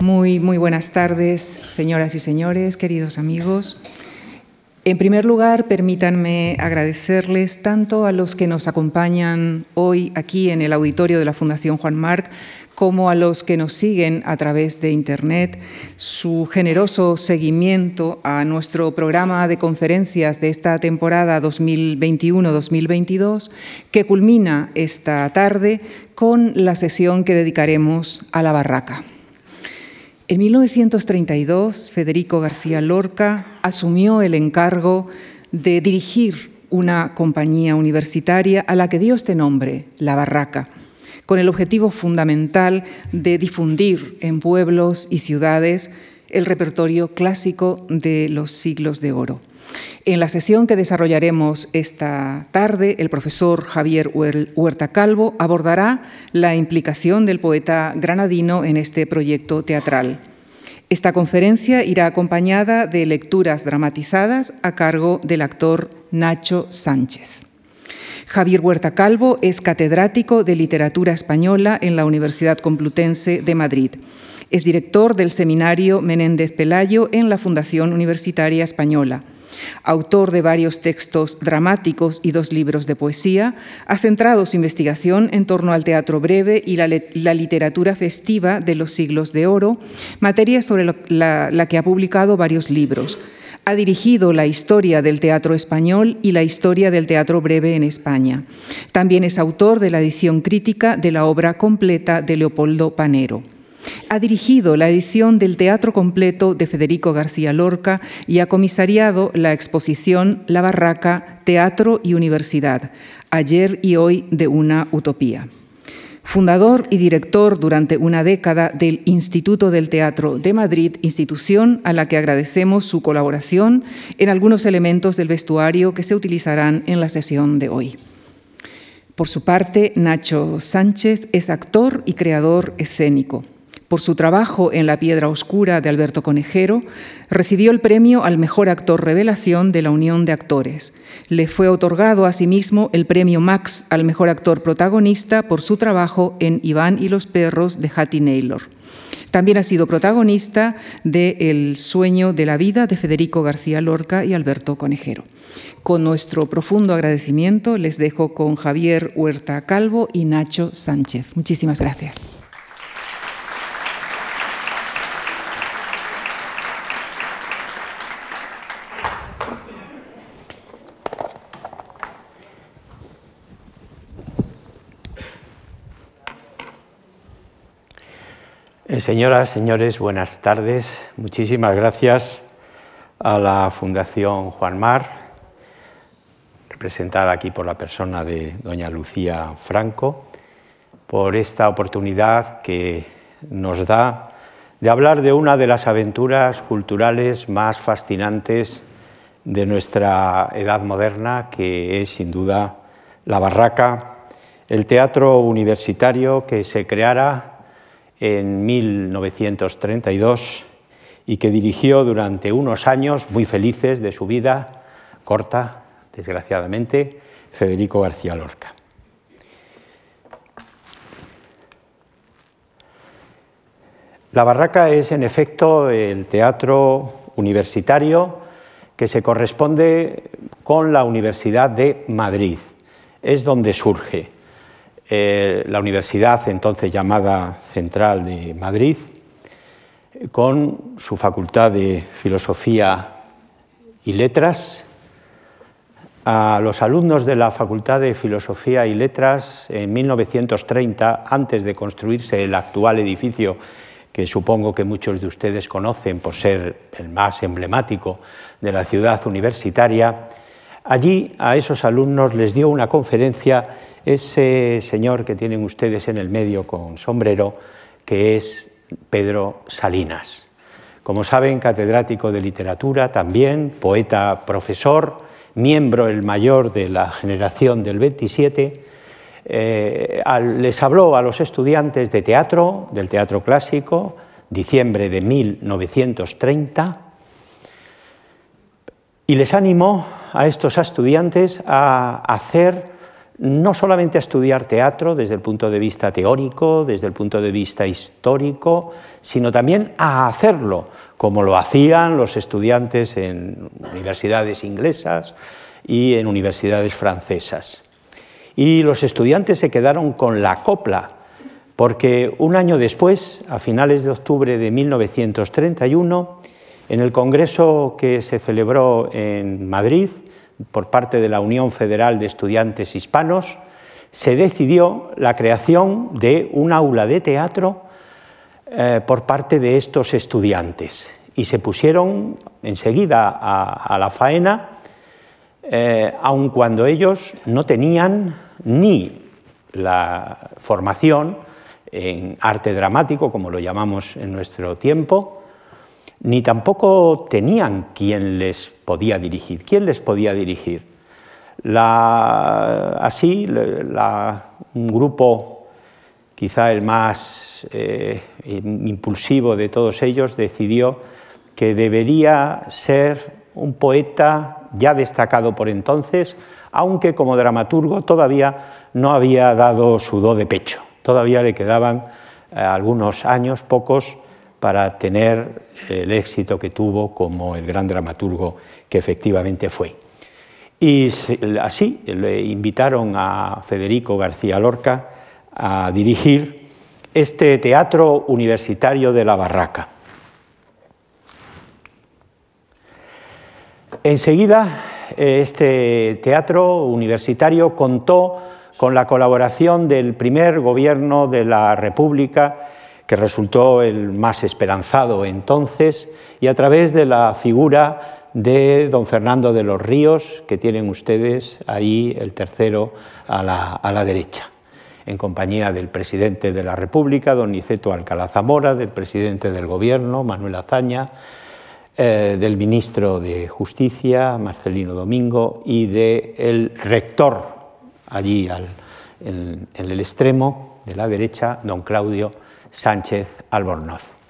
Muy, muy buenas tardes, señoras y señores, queridos amigos. En primer lugar, permítanme agradecerles tanto a los que nos acompañan hoy aquí en el auditorio de la Fundación Juan Marc como a los que nos siguen a través de Internet su generoso seguimiento a nuestro programa de conferencias de esta temporada 2021-2022, que culmina esta tarde con la sesión que dedicaremos a la barraca. En 1932, Federico García Lorca asumió el encargo de dirigir una compañía universitaria a la que dio este nombre, La Barraca, con el objetivo fundamental de difundir en pueblos y ciudades el repertorio clásico de los siglos de oro. En la sesión que desarrollaremos esta tarde, el profesor Javier Huerta Calvo abordará la implicación del poeta granadino en este proyecto teatral. Esta conferencia irá acompañada de lecturas dramatizadas a cargo del actor Nacho Sánchez. Javier Huerta Calvo es catedrático de Literatura Española en la Universidad Complutense de Madrid. Es director del Seminario Menéndez Pelayo en la Fundación Universitaria Española. Autor de varios textos dramáticos y dos libros de poesía, ha centrado su investigación en torno al teatro breve y la, literatura festiva de los siglos de oro, materia sobre la, que ha publicado varios libros. Ha dirigido la historia del teatro español y la historia del teatro breve en España. También es autor de la edición crítica de la obra completa de Leopoldo Panero. Ha dirigido la edición del Teatro Completo de Federico García Lorca y ha comisariado la exposición La Barraca, Teatro y Universidad, ayer y hoy de una utopía. Fundador y director durante una década del Instituto del Teatro de Madrid, institución a la que agradecemos su colaboración en algunos elementos del vestuario que se utilizarán en la sesión de hoy. Por su parte, Nacho Sánchez es actor y creador escénico. Por su trabajo en La Piedra Oscura de Alberto Conejero, recibió el premio al mejor actor revelación de la Unión de Actores. Le fue otorgado asimismo el premio Max al mejor actor protagonista por su trabajo en Iván y los perros de Hattie Naylor. También ha sido protagonista de El sueño de la vida de Federico García Lorca y Alberto Conejero. Con nuestro profundo agradecimiento les dejo con Javier Huerta Calvo y Nacho Sánchez. Muchísimas gracias. Señoras, señores, buenas tardes. Muchísimas gracias a la Fundación Juan Mar, representada aquí por la persona de doña Lucía Franco, por esta oportunidad que nos da de hablar de una de las aventuras culturales más fascinantes de nuestra edad moderna, que es sin duda la barraca, el teatro universitario que se creara en 1932 y que dirigió durante unos años muy felices de su vida, corta, desgraciadamente, Federico García Lorca. La Barraca es, en efecto, el teatro universitario que se corresponde con la Universidad de Madrid. Es donde surge. Eh, la universidad entonces llamada Central de Madrid, con su facultad de Filosofía y Letras. A los alumnos de la Facultad de Filosofía y Letras en 1930, antes de construirse el actual edificio que supongo que muchos de ustedes conocen por ser el más emblemático de la ciudad universitaria, allí a esos alumnos les dio una conferencia ese señor que tienen ustedes en el medio con sombrero, que es Pedro Salinas. Como saben, catedrático de literatura también, poeta, profesor, miembro el mayor de la generación del 27, eh, les habló a los estudiantes de teatro, del teatro clásico, diciembre de 1930, y les animó a estos estudiantes a hacer no solamente a estudiar teatro desde el punto de vista teórico, desde el punto de vista histórico, sino también a hacerlo, como lo hacían los estudiantes en universidades inglesas y en universidades francesas. Y los estudiantes se quedaron con la copla, porque un año después, a finales de octubre de 1931, en el congreso que se celebró en Madrid, por parte de la Unión Federal de Estudiantes Hispanos, se decidió la creación de un aula de teatro eh, por parte de estos estudiantes. Y se pusieron enseguida a, la faena, eh, aun cuando ellos no tenían ni la formación en arte dramático, como lo llamamos en nuestro tiempo, ni tampoco tenían quien les podía dirigir. ¿Quién les podía dirigir? así, un grupo, quizá el más eh, impulsivo de todos ellos, decidió que debería ser un poeta ya destacado por entonces, aunque como dramaturgo todavía no había dado su do de pecho. Todavía le quedaban eh, algunos años, pocos, para tener el éxito que tuvo como el gran dramaturgo que efectivamente fue. Y así le invitaron a Federico García Lorca a dirigir este teatro universitario de la Barraca. Enseguida, este teatro universitario contó con la colaboración del primer gobierno de la República que resultó el más esperanzado entonces, y a través de la figura de don Fernando de los Ríos, que tienen ustedes ahí el tercero a la, derecha, en compañía del presidente de la República, don Niceto Alcalá Zamora, del presidente del Gobierno, Manuel Azaña, eh, del ministro de Justicia, Marcelino Domingo, y del rector, allí en el extremo de la derecha, don Claudio Sánchez Albornoz.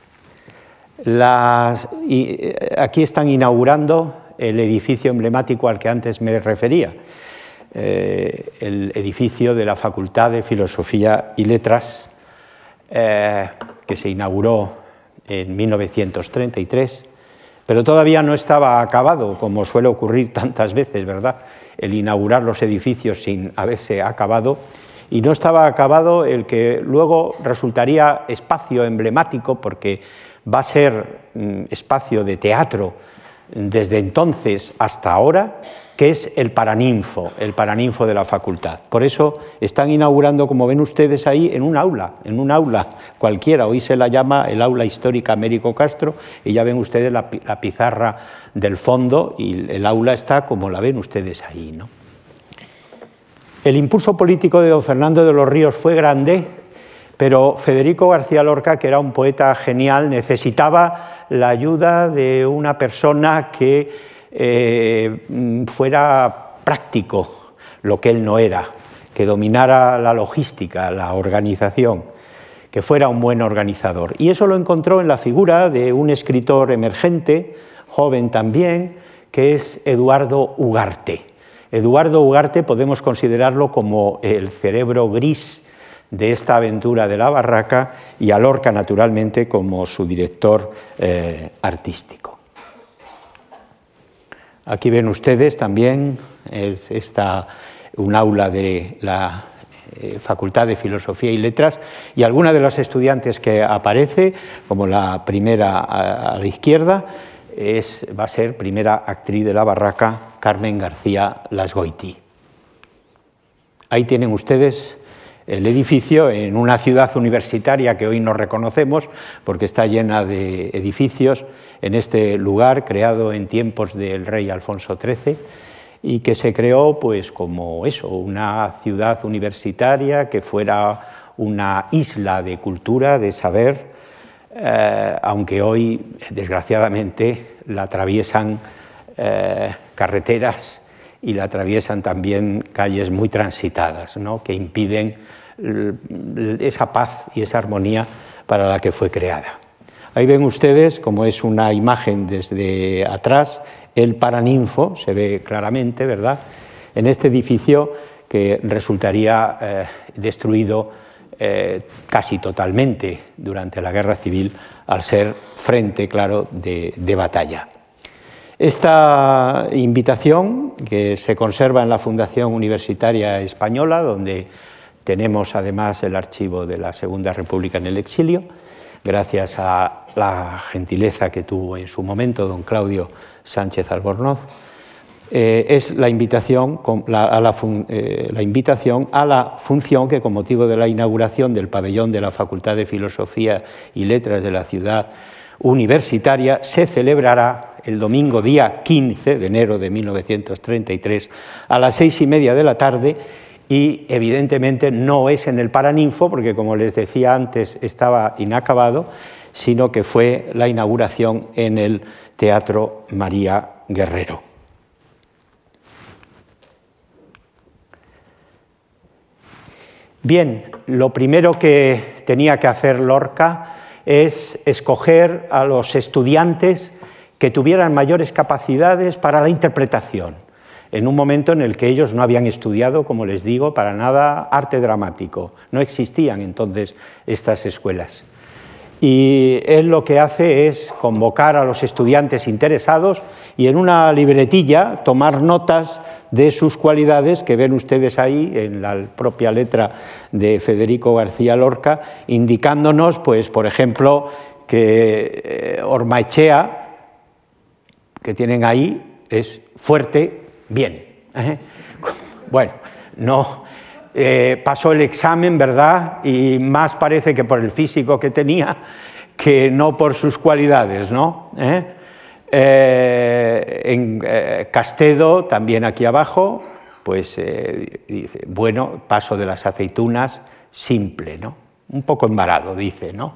Eh, aquí están inaugurando el edificio emblemático al que antes me refería, eh, el edificio de la Facultad de Filosofía y Letras, eh, que se inauguró en 1933, pero todavía no estaba acabado, como suele ocurrir tantas veces, ¿verdad? El inaugurar los edificios sin haberse acabado y no estaba acabado el que luego resultaría espacio emblemático porque va a ser mm, espacio de teatro desde entonces hasta ahora, que es el Paraninfo, el Paraninfo de la facultad. Por eso están inaugurando, como ven ustedes ahí, en un aula, en un aula cualquiera. Hoy se la llama el aula histórica Américo Castro y ya ven ustedes la, la pizarra del fondo y el aula está como la ven ustedes ahí. ¿no? El impulso político de don Fernando de los Ríos fue grande, pero Federico García Lorca, que era un poeta genial, necesitaba la ayuda de una persona que eh, fuera práctico, lo que él no era, que dominara la logística, la organización, que fuera un buen organizador. Y eso lo encontró en la figura de un escritor emergente, joven también, que es Eduardo Ugarte. Eduardo Ugarte podemos considerarlo como el cerebro gris de esta aventura de la barraca y a naturalmente, como su director eh, artístico. Aquí ven ustedes también esta, un aula de la eh, Facultad de Filosofía y Letras y alguna de los estudiantes que aparece, como la primera a la izquierda, va a ser primera actriz de la barraca Carmen García Lasgoiti. Ahí tienen ustedes el edificio en una ciudad universitaria que hoy no reconocemos porque está llena de edificios en este lugar creado en tiempos del rey Alfonso XIII y que se creó pues como eso, una ciudad universitaria que fuera una isla de cultura, de saber, eh, aunque hoy, desgraciadamente, la atraviesan eh, carreteras y la atraviesan también calles muy transitadas, que impiden esa paz y esa armonía para la que fue creada. Ahí ven ustedes, como es una imagen desde atrás, el Paraninfo, se ve claramente, ¿verdad? En este edificio que resultaría eh, destruido eh, casi totalmente durante la guerra civil al ser frente, claro, de, de batalla. Esta invitación, que se conserva en la Fundación Universitaria Española, donde tenemos además el archivo de la Segunda República en el exilio, gracias a la gentileza que tuvo en su momento don Claudio Sánchez Albornoz, eh, es la invitación, a la, eh, la invitación a la función que con motivo de la inauguración del pabellón de la Facultad de Filosofía y Letras de la ciudad universitaria se celebrará el domingo día 15 de enero de 1933 a las seis y media de la tarde y evidentemente no es en el Paraninfo, porque como les decía antes estaba inacabado, sino que fue la inauguración en el Teatro María Guerrero. Bien, lo primero que tenía que hacer Lorca es escoger a los estudiantes que tuvieran mayores capacidades para la interpretación en un momento en el que ellos no habían estudiado, como les digo, para nada arte dramático. No existían entonces estas escuelas. Y él lo que hace es convocar a los estudiantes interesados y en una libretilla tomar notas de sus cualidades que ven ustedes ahí en la propia letra de Federico García Lorca, indicándonos, pues, por ejemplo, que eh, Ormaechea, que tienen ahí, es fuerte, bien. Bueno, no eh, pasó el examen, ¿verdad? Y más parece que por el físico que tenía que no por sus cualidades, ¿no? ¿Eh? en Castedo, también aquí abajo, pues dice, bueno, paso de las aceitunas, simple, ¿no? Un poco embarado, dice, ¿no?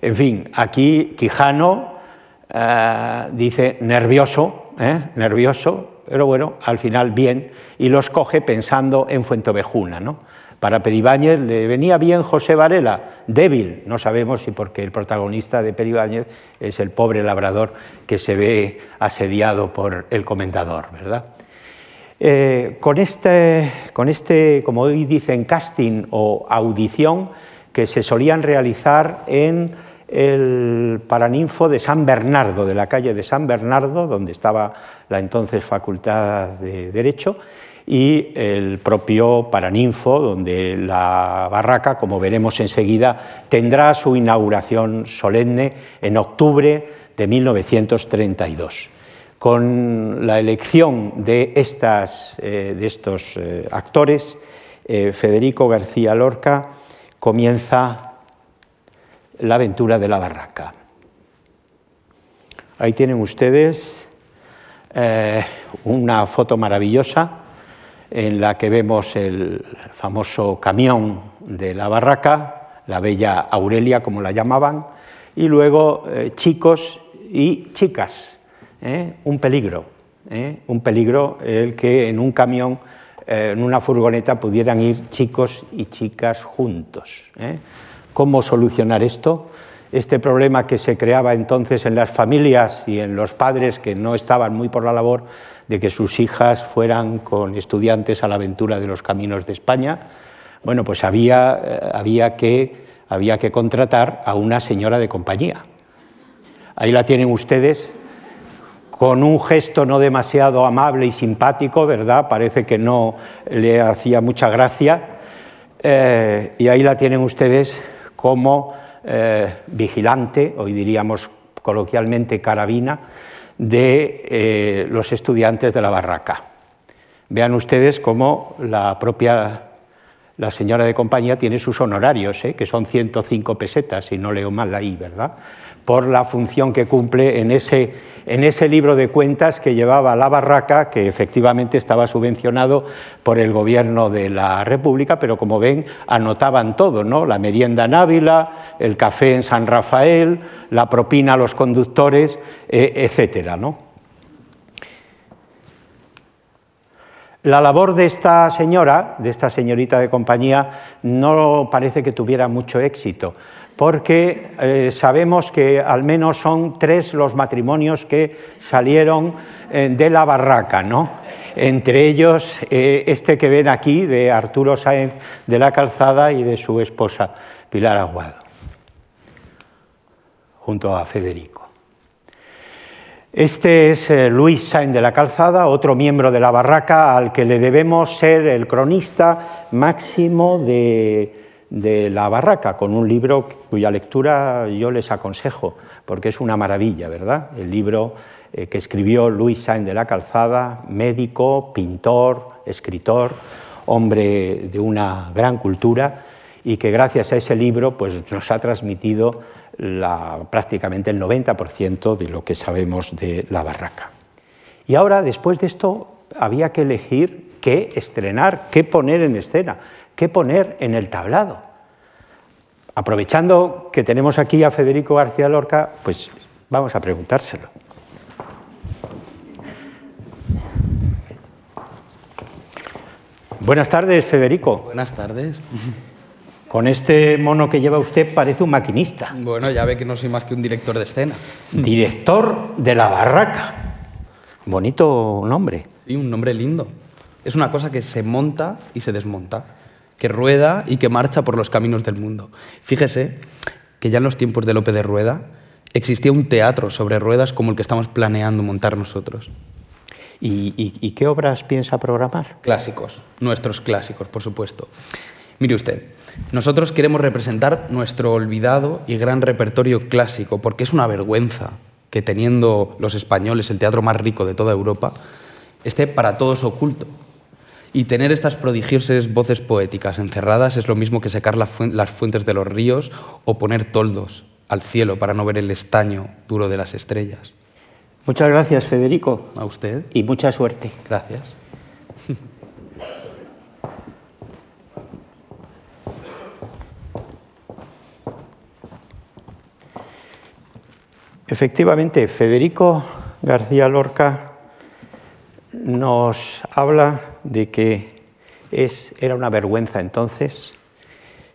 En fin, aquí Quijano dice nervioso, nervioso, pero bueno, al final bien, y los coge pensando en Fuentovejuna. ¿no? Para Peribáñez le venía bien José Varela, débil, no sabemos si porque el protagonista de Peribáñez es el pobre labrador que se ve asediado por el comendador, ¿verdad? Eh, con, este, con este, como hoy dicen, casting o audición que se solían realizar en el Paraninfo de San Bernardo, de la calle de San Bernardo, donde estaba la entonces Facultad de Derecho, y el propio Paraninfo, donde la barraca, como veremos enseguida, tendrá su inauguración solemne en octubre de 1932. Con la elección de, estas, eh, de estos eh, actores, eh, Federico García Lorca comienza la aventura de la barraca. Ahí tienen ustedes eh, una foto maravillosa en la que vemos el famoso camión de la barraca, la bella Aurelia, como la llamaban, y luego eh, chicos y chicas. ¿eh? Un peligro, un peligro el que en un camión, en una furgoneta, pudieran ir chicos y chicas juntos. ¿Cómo solucionar esto? Este problema que se creaba entonces en las familias y en los padres que no estaban muy por la labor de que sus hijas fueran con estudiantes a la aventura de los caminos de España, bueno, pues había, eh, había, que, había que contratar a una señora de compañía. Ahí la tienen ustedes con un gesto no demasiado amable y simpático, ¿verdad? Parece que no le hacía mucha gracia. Eh, y ahí la tienen ustedes como eh, vigilante, hoy diríamos coloquialmente carabina, de eh, los estudiantes de la barraca. Vean ustedes cómo la propia la señora de compañía tiene sus honorarios, ¿eh? que son 105 pesetas, si no leo mal ahí, ¿verdad? Por la función que cumple en ese en ese libro de cuentas que llevaba la barraca, que efectivamente estaba subvencionado por el gobierno de la República, pero como ven, anotaban todo, ¿no? La merienda en Ávila, el café en San Rafael, la propina a los conductores, eh, etcétera, ¿no? La labor de esta señora, de esta señorita de compañía, no parece que tuviera mucho éxito. Porque eh, sabemos que al menos son tres los matrimonios que salieron eh, de la barraca, ¿no? Entre ellos eh, este que ven aquí de Arturo Sáenz de la Calzada y de su esposa Pilar Aguado, junto a Federico. Este es Luis Sáenz de la Calzada, otro miembro de la barraca al que le debemos ser el cronista máximo de de la barraca, con un libro cuya lectura yo les aconsejo, porque es una maravilla, ¿verdad? El libro eh, que escribió Luis Sainz de la Calzada, médico, pintor, escritor, hombre de una gran cultura y que gracias a ese libro pues, nos ha transmitido prácticamente el 90% de lo que sabemos de la barraca. Y ahora, después de esto, había que elegir qué estrenar, qué poner en escena. ¿Qué poner en el tablado? Aprovechando que tenemos aquí a Federico García Lorca, pues vamos a preguntárselo. Buenas tardes, Federico. Buenas tardes. Con este mono que lleva usted parece un maquinista. Bueno, ya ve que no soy más que un director de escena. Director de la barraca. Bonito nombre. Sí, un nombre lindo. Es una cosa que se monta y se desmonta que rueda y que marcha por los caminos del mundo. Fíjese que ya en los tiempos de Lope de Rueda existía un teatro sobre ruedas como el que estamos planeando montar nosotros. ¿Y, qué obras piensa programar? Clásicos, nuestros clásicos, por supuesto. Mire usted, nosotros queremos representar nuestro olvidado y gran repertorio clásico, porque es una vergüenza que teniendo los españoles el teatro más rico de toda Europa, esté para todos oculto. Y tener estas prodigiosas voces poéticas encerradas es lo mismo que secar las fuentes de los ríos o poner toldos al cielo para no ver el estaño duro de las estrellas. Muchas gracias, Federico. A usted. Y mucha suerte. Gracias. Efectivamente, Federico García Lorca nos habla de que es, era una vergüenza entonces,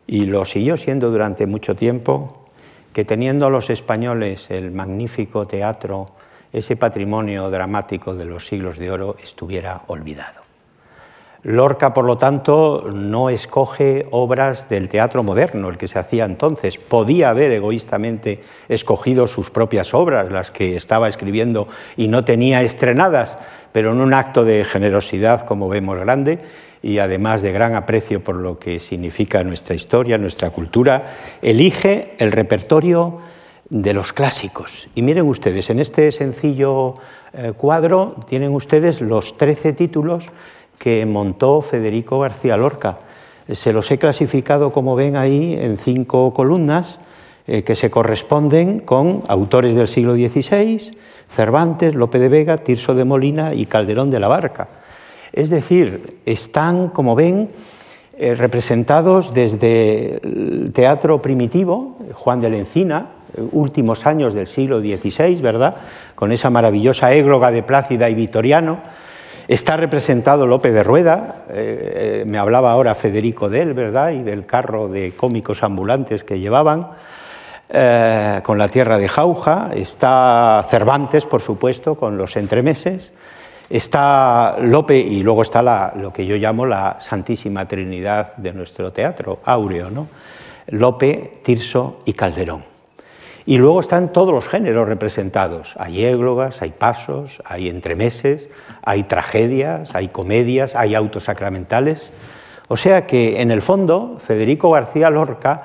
y lo siguió siendo durante mucho tiempo, que teniendo los españoles el magnífico teatro, ese patrimonio dramático de los siglos de oro, estuviera olvidado. Lorca, por lo tanto, no escoge obras del teatro moderno, el que se hacía entonces. Podía haber egoístamente escogido sus propias obras, las que estaba escribiendo y no tenía estrenadas, pero en un acto de generosidad, como vemos, grande, y además de gran aprecio por lo que significa nuestra historia, nuestra cultura, elige el repertorio de los clásicos. Y miren ustedes, en este sencillo eh, cuadro tienen ustedes los 13 títulos que montó Federico García Lorca. Se los he clasificado, como ven ahí, en cinco columnas eh, que se corresponden con autores del siglo XVI, Cervantes, Lope de Vega, Tirso de Molina y Calderón de la Barca. Es decir, están, como ven, eh, representados desde el teatro primitivo, Juan de la Encina, últimos años del siglo XVI, ¿verdad? Con esa maravillosa égloga de Plácida y Vitoriano. Está representado Lope de Rueda, eh, eh, me hablaba ahora Federico de él, ¿verdad? Y del carro de cómicos ambulantes que llevaban. Eh, con la tierra de Jauja, está Cervantes, por supuesto, con los entremeses, está Lope y luego está lo que yo llamo la Santísima Trinidad de nuestro teatro, áureo, ¿no? Lope, Tirso y Calderón. Y luego están todos los géneros representados. Hay églogas, hay pasos, hay entremeses, hay tragedias, hay comedias, hay autos sacramentales. O sea que, en el fondo, Federico García Lorca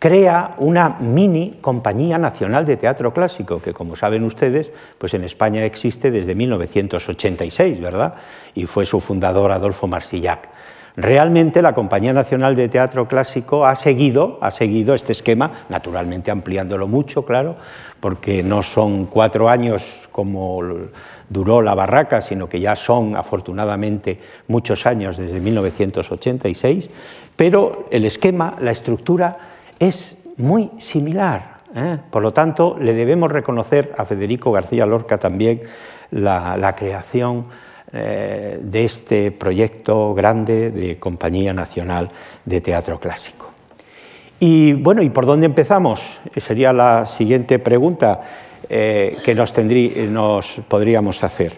crea una mini compañía nacional de teatro clásico, que como saben ustedes, pues en España existe desde 1986, ¿verdad? Y fue su fundador Adolfo Marsillac. Realmente la Compañía Nacional de Teatro Clásico ha seguido, ha seguido este esquema, naturalmente ampliándolo mucho, claro, porque no son cuatro años como duró la barraca, sino que ya son afortunadamente muchos años desde 1986, pero el esquema, la estructura es muy similar. ¿eh? Por lo tanto, le debemos reconocer a Federico García Lorca también la, creación eh, de este proyecto grande de Compañía Nacional de Teatro Clásico. Y bueno, ¿y por dónde empezamos? Sería la siguiente pregunta eh, que nos, nos, podríamos hacer.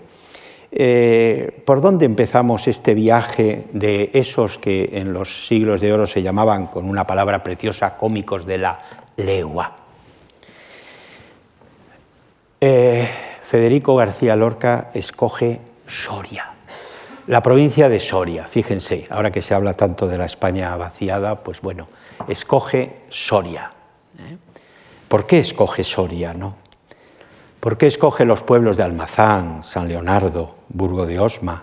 Eh, ¿Por dónde empezamos este viaje de esos que en los siglos de oro se llamaban, con una palabra preciosa, cómicos de la legua? Federico García Lorca escoge Soria, la provincia de Soria, fíjense, ahora que se habla tanto de la España vaciada, pues bueno, escoge Soria. ¿eh? ¿Por qué escoge Soria? No? ¿Por qué escoge los pueblos de Almazán, San Leonardo, Burgo de Osma?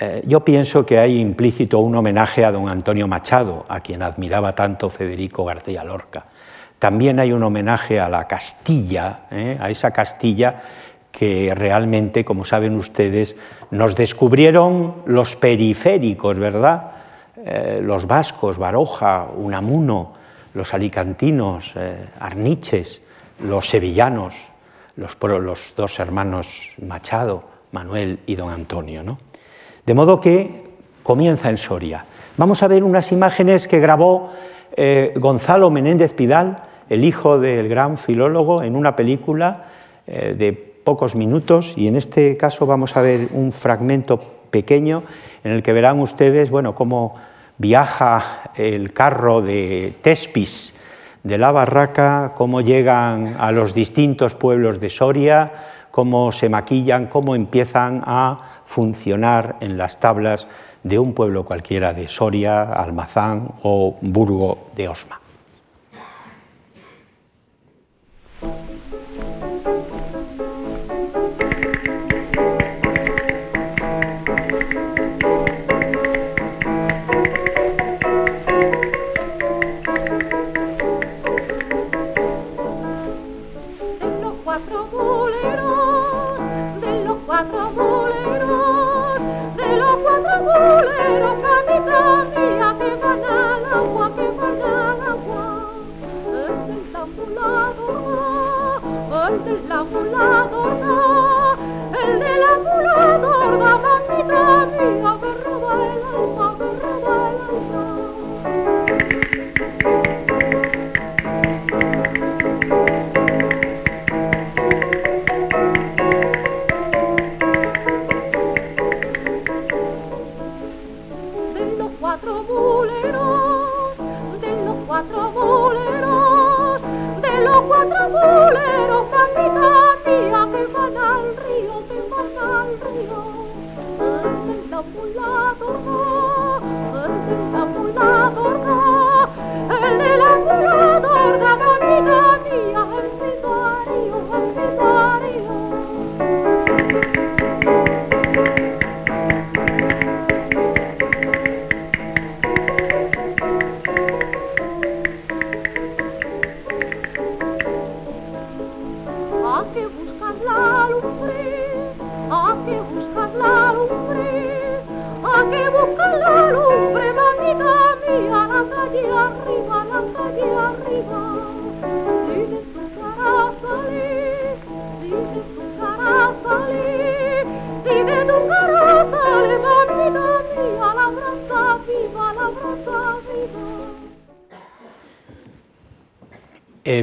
Eh, yo pienso que hay implícito un homenaje a don Antonio Machado, a quien admiraba tanto Federico García Lorca. También hay un homenaje a la Castilla, ¿eh? a esa Castilla que realmente, como saben ustedes, nos descubrieron los periféricos, ¿verdad? Eh, los vascos, Baroja, Unamuno, los alicantinos, eh, Arniches, los sevillanos, los, dos hermanos Machado, Manuel y don Antonio. ¿no? De modo que comienza en Soria. Vamos a ver unas imágenes que grabó eh, Gonzalo Menéndez Pidal, el hijo del gran filólogo, en una película de pocos minutos y en este caso vamos a ver un fragmento pequeño en el que verán ustedes bueno, cómo viaja el carro de Tespis de la Barraca, cómo llegan a los distintos pueblos de Soria, cómo se maquillan, cómo empiezan a funcionar en las tablas de un pueblo cualquiera de Soria, Almazán o Burgo de Osma. Eh,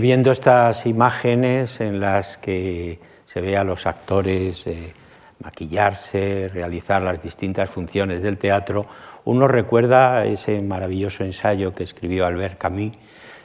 viendo estas imágenes en las que se ve a los actores eh, maquillarse, realizar las distintas funciones del teatro, uno recuerda ese maravilloso ensayo que escribió Albert Camus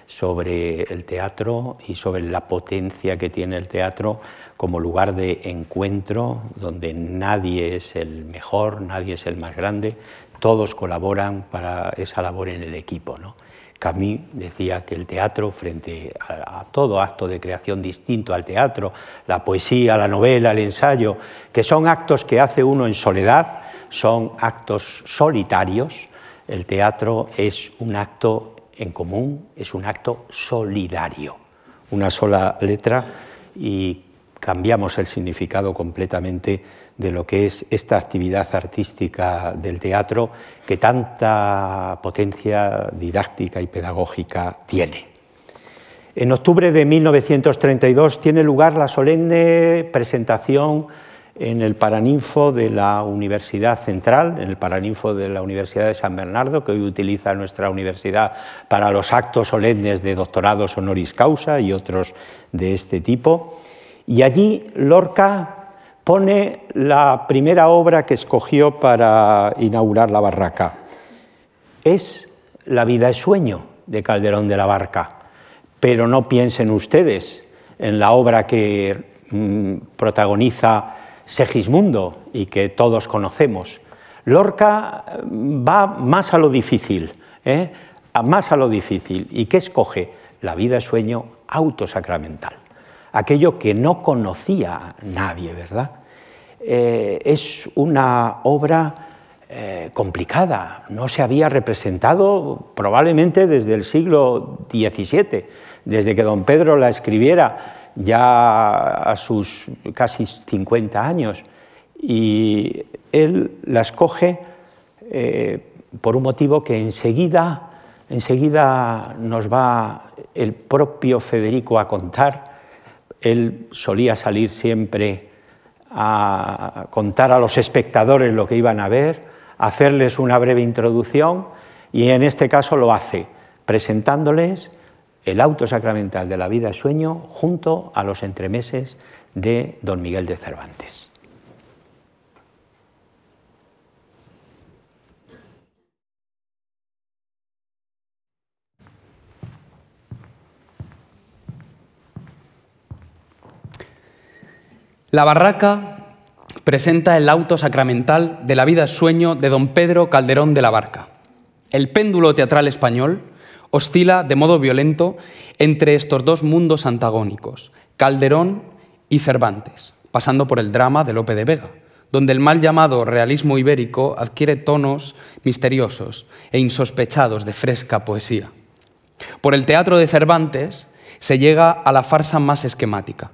sobre el teatro y sobre la potencia que tiene el teatro como lugar de encuentro, donde nadie es el mejor, nadie es el más grande, todos colaboran para esa labor en el equipo. ¿no? Camus decía que el teatro, frente a, todo acto de creación distinto al teatro, la poesía, la novela, el ensayo, que son actos que hace uno en soledad, son actos solitarios, el teatro es un acto en común, es un acto solidario, una sola letra y cambiamos el significado completamente de lo que es esta actividad artística del teatro que tanta potencia didáctica y pedagógica tiene. En octubre de 1932 tiene lugar la solemne presentación en el Paraninfo de la Universidad Central, en el Paraninfo de la Universidad de San Bernardo, que hoy utiliza nuestra universidad para los actos solemnes de doctorados honoris causa y otros de este tipo. Y allí Lorca pone la primera obra que escogió para inaugurar la barraca. Es La vida es sueño de Calderón de la Barca. Pero no piensen ustedes en la obra que mm, protagoniza Segismundo y que todos conocemos. Lorca mm, va más a lo difícil, ¿eh? más a lo difícil. ¿Y qué escoge? La vida es sueño autosacramental, aquello que no conocía nadie, ¿verdad? Eh, es una obra eh, complicada, no se había representado probablemente desde el siglo XVII, desde que don Pedro la escribiera ya a sus casi 50 años, y él la escoge eh, por un motivo que enseguida, enseguida nos va el propio Federico a contar. Él solía salir siempre a contar a los espectadores lo que iban a ver, hacerles una breve introducción y en este caso lo hace presentándoles el auto sacramental de la vida sueño junto a los entremeses de don Miguel de Cervantes. La barraca presenta el auto sacramental de la vida sueño de don Pedro Calderón de la Barca. El péndulo teatral español oscila de modo violento entre estos dos mundos antagónicos, Calderón y Cervantes, pasando por el drama de Lope de Vega, donde el mal llamado realismo ibérico adquiere tonos misteriosos e insospechados de fresca poesía. Por el teatro de Cervantes se llega a la farsa más esquemática.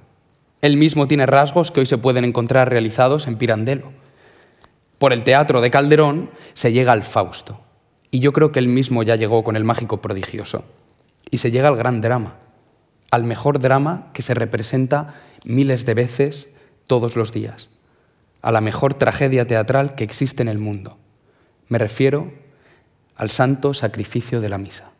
Él mismo tiene rasgos que hoy se pueden encontrar realizados en Pirandello. Por el teatro de Calderón se llega al Fausto, y yo creo que él mismo ya llegó con el mágico prodigioso. Y se llega al gran drama, al mejor drama que se representa miles de veces todos los días, a la mejor tragedia teatral que existe en el mundo. Me refiero al santo sacrificio de la misa.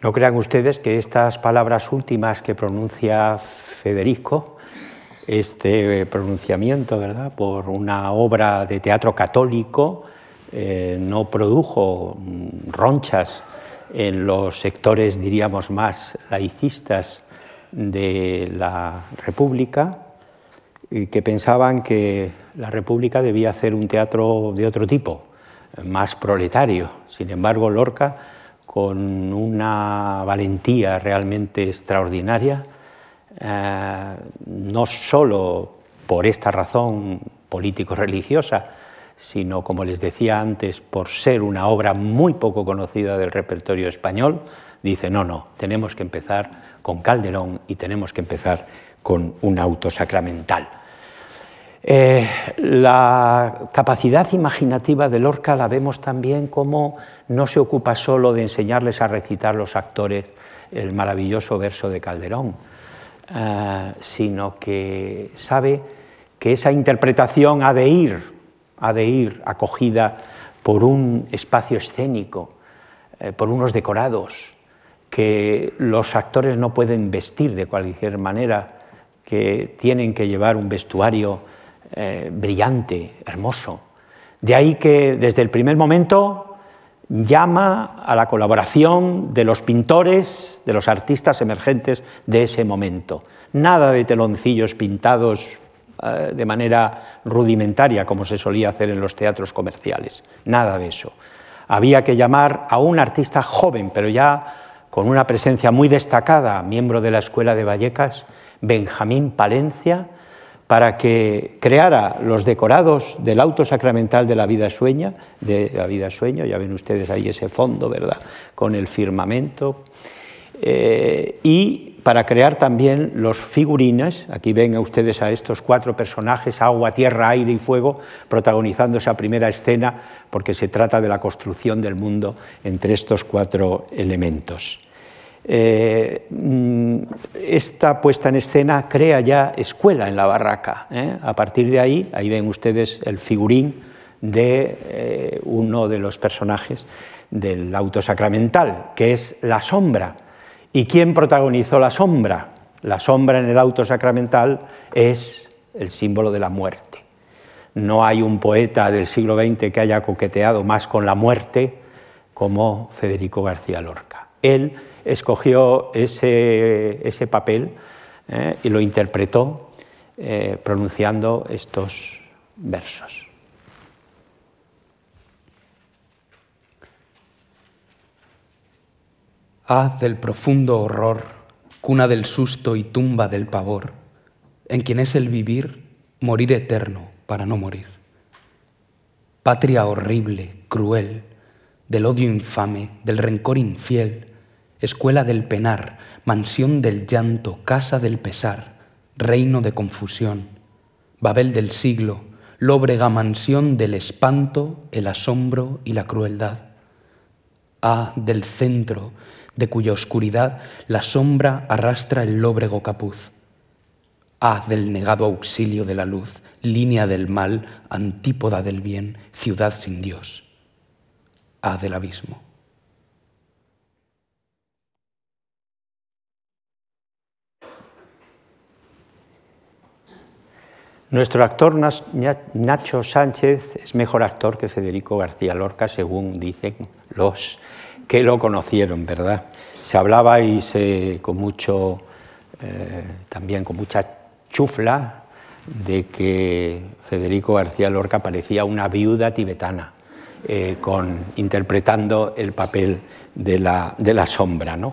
No crean ustedes que estas palabras últimas que pronuncia Federico, este pronunciamiento, ¿verdad?, por una obra de teatro católico, eh, no produjo mm, ronchas en los sectores, diríamos, más laicistas de la República, que pensaban que la República debía hacer un teatro de otro tipo, más proletario. Sin embargo, Lorca con una valentía realmente extraordinaria, eh, no solo por esta razón político-religiosa, sino, como les decía antes, por ser una obra muy poco conocida del repertorio español, dice, no, no, tenemos que empezar con Calderón y tenemos que empezar con un auto sacramental. Eh, la capacidad imaginativa de Lorca la vemos también como no se ocupa solo de enseñarles a recitar los actores el maravilloso verso de Calderón, eh, sino que sabe que esa interpretación ha de ir, ha de ir acogida por un espacio escénico, eh, por unos decorados, que los actores no pueden vestir de cualquier manera, que tienen que llevar un vestuario eh, brillante, hermoso. De ahí que desde el primer momento llama a la colaboración de los pintores, de los artistas emergentes de ese momento. Nada de teloncillos pintados eh, de manera rudimentaria, como se solía hacer en los teatros comerciales. Nada de eso. Había que llamar a un artista joven, pero ya con una presencia muy destacada, miembro de la Escuela de Vallecas, Benjamín Palencia, para que creara los decorados del auto sacramental de la vida sueña, de la vida sueño, ya ven ustedes ahí ese fondo, ¿verdad?, con el firmamento, eh, y para crear también los figurines, aquí ven ustedes a estos cuatro personajes, agua, tierra, aire y fuego, protagonizando esa primera escena porque se trata de la construcción del mundo entre estos cuatro elementos. Eh, mm, esta puesta en escena crea ya escuela en la barraca. ¿eh? A partir de ahí, ahí ven ustedes el figurín de eh, uno de los personajes del auto sacramental, que es la sombra. ¿Y quién protagonizó la sombra? La sombra en el auto sacramental es el símbolo de la muerte. No hay un poeta del siglo XX que haya coqueteado más con la muerte como Federico García Lorca. Él escogió ese, ese papel eh, y lo interpretó eh, pronunciando estos versos. Haz del profundo horror, cuna del susto y tumba del pavor, en quien es el vivir, morir eterno para no morir. Patria horrible, cruel, del odio infame, del rencor infiel, escuela del penar, mansión del llanto, casa del pesar, reino de confusión, Babel del siglo, lóbrega mansión del espanto, el asombro y la crueldad. Ah, del centro, de cuya oscuridad la sombra arrastra el lóbrego capuz. Ah, del negado auxilio de la luz, línea del mal, antípoda del bien, ciudad sin Dios. Ah, del abismo. Nuestro actor Nacho Sánchez es mejor actor que Federico García Lorca, según dicen los que lo conocieron, ¿verdad? Se hablaba y se, con mucho, eh, también con mucha chufla, de que Federico García Lorca parecía una viuda tibetana, eh, con, interpretando el papel de la, de la sombra. ¿no?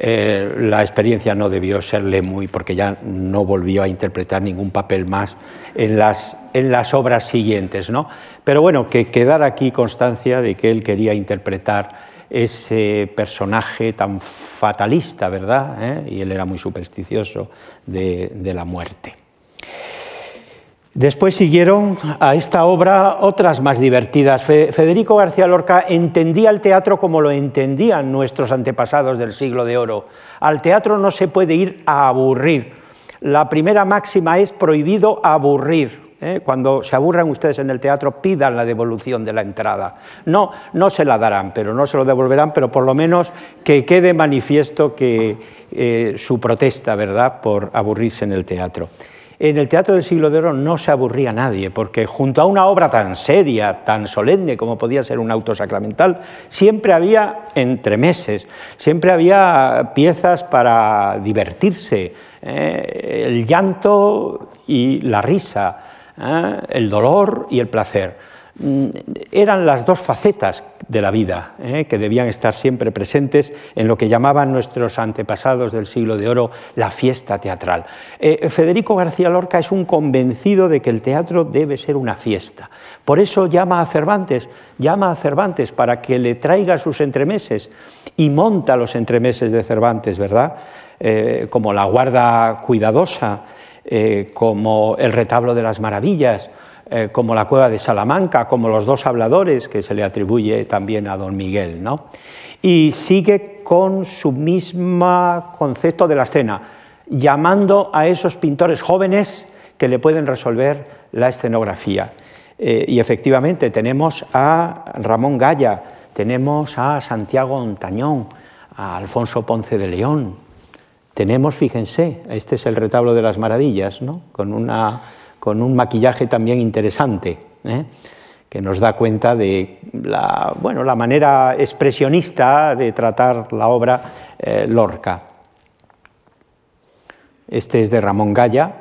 Eh, la experiencia no debió serle muy, porque ya no volvió a interpretar ningún papel más en las, en las obras siguientes. ¿no? Pero bueno, que quedara aquí constancia de que él quería interpretar ese personaje tan fatalista, ¿verdad? ¿Eh? Y él era muy supersticioso de, de la muerte. Después siguieron a esta obra otras más divertidas. Federico García Lorca entendía el teatro como lo entendían nuestros antepasados del siglo de oro. Al teatro no se puede ir a aburrir. La primera máxima es prohibido aburrir. ¿eh? Cuando se aburran ustedes en el teatro, pidan la devolución de la entrada. No, no se la darán, pero no se lo devolverán, pero por lo menos que quede manifiesto que eh, su protesta, ¿verdad?, por aburrirse en el teatro en el teatro del siglo de oro no se aburría nadie, porque junto a una obra tan seria, tan solemne como podía ser un auto sacramental, siempre había entremeses, siempre había piezas para divertirse, ¿eh? el llanto y la risa, ¿eh? el dolor y el placer. Mm, eran las dos facetas de la vida ¿eh? que debían estar siempre presentes en lo que llamaban nuestros antepasados del siglo de oro la fiesta teatral. Eh, Federico García Lorca es un convencido de que el teatro debe ser una fiesta. Por eso llama a Cervantes, llama a Cervantes para que le traiga sus entremeses y monta los entremeses de Cervantes, ¿verdad? Eh, como la guarda cuidadosa, como el retablo de las maravillas eh, como la cueva de Salamanca, como los dos habladores que se le atribuye también a don Miguel. ¿no? Y sigue con su mismo concepto de la escena, llamando a esos pintores jóvenes que le pueden resolver la escenografía. Eh, y efectivamente tenemos a Ramón Gaya, tenemos a Santiago Ontañón, a Alfonso Ponce de León. Tenemos, fíjense, este es el retablo de las maravillas, ¿no? con una con un maquillaje también interesante, ¿eh? que nos da cuenta de la, bueno, la manera expresionista de tratar la obra eh, Lorca. Este es de Ramón Gaya,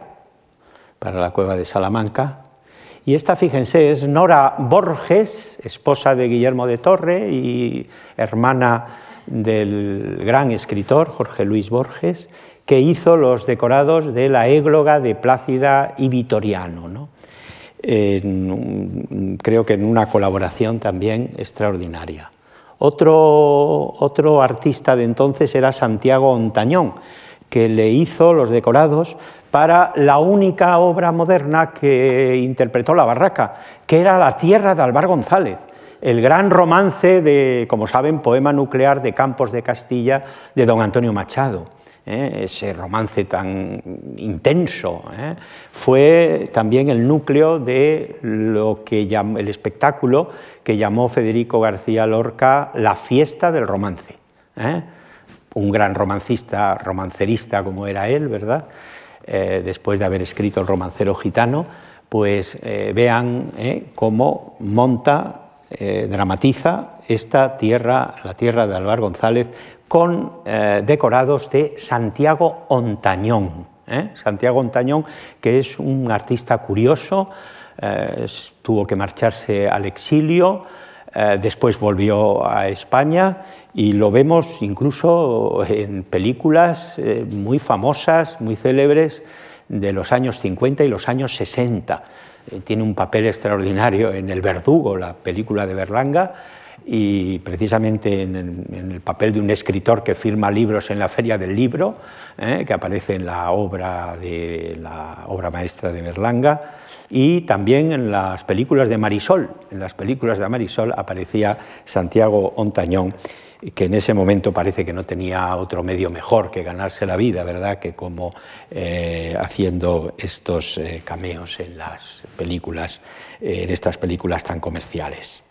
para la cueva de Salamanca. Y esta, fíjense, es Nora Borges, esposa de Guillermo de Torre y hermana del gran escritor Jorge Luis Borges, que hizo los decorados de la égloga de Plácida y Vitoriano. creo que en una colaboración también extraordinaria. Otro, otro artista de entonces era Santiago Ontañón, que le hizo los decorados para la única obra moderna que interpretó la barraca, que era La tierra de Alvar González. el gran romance de, como saben, poema nuclear de Campos de Castilla de don Antonio Machado. ¿Eh? ese romance tan intenso, ¿eh? fue también el núcleo de lo que llamó, el espectáculo que llamó Federico García Lorca la fiesta del romance. ¿eh? Un gran romancista, romancerista como era él, ¿verdad? después de haber escrito el romancero gitano, pues vean cómo monta, dramatiza esta tierra, la tierra de Álvaro González, con eh, decorados de Santiago Ontañón. ¿eh? Santiago Ontañón, que es un artista curioso, eh, tuvo que marcharse al exilio, después volvió a España y lo vemos incluso en películas muy famosas, muy célebres de los años 50 y los años 60. tiene un papel extraordinario en El Verdugo, la película de Berlanga, y precisamente en el, papel de un escritor que firma libros en la Feria del Libro, ¿eh? que aparece en la obra, de, la obra maestra de Berlanga, y también en las películas de Marisol. En las películas de Marisol aparecía Santiago Ontañón, que en ese momento parece que no tenía otro medio mejor que ganarse la vida, ¿verdad?, que como eh, haciendo estos eh, cameos en las películas, en estas películas tan comerciales.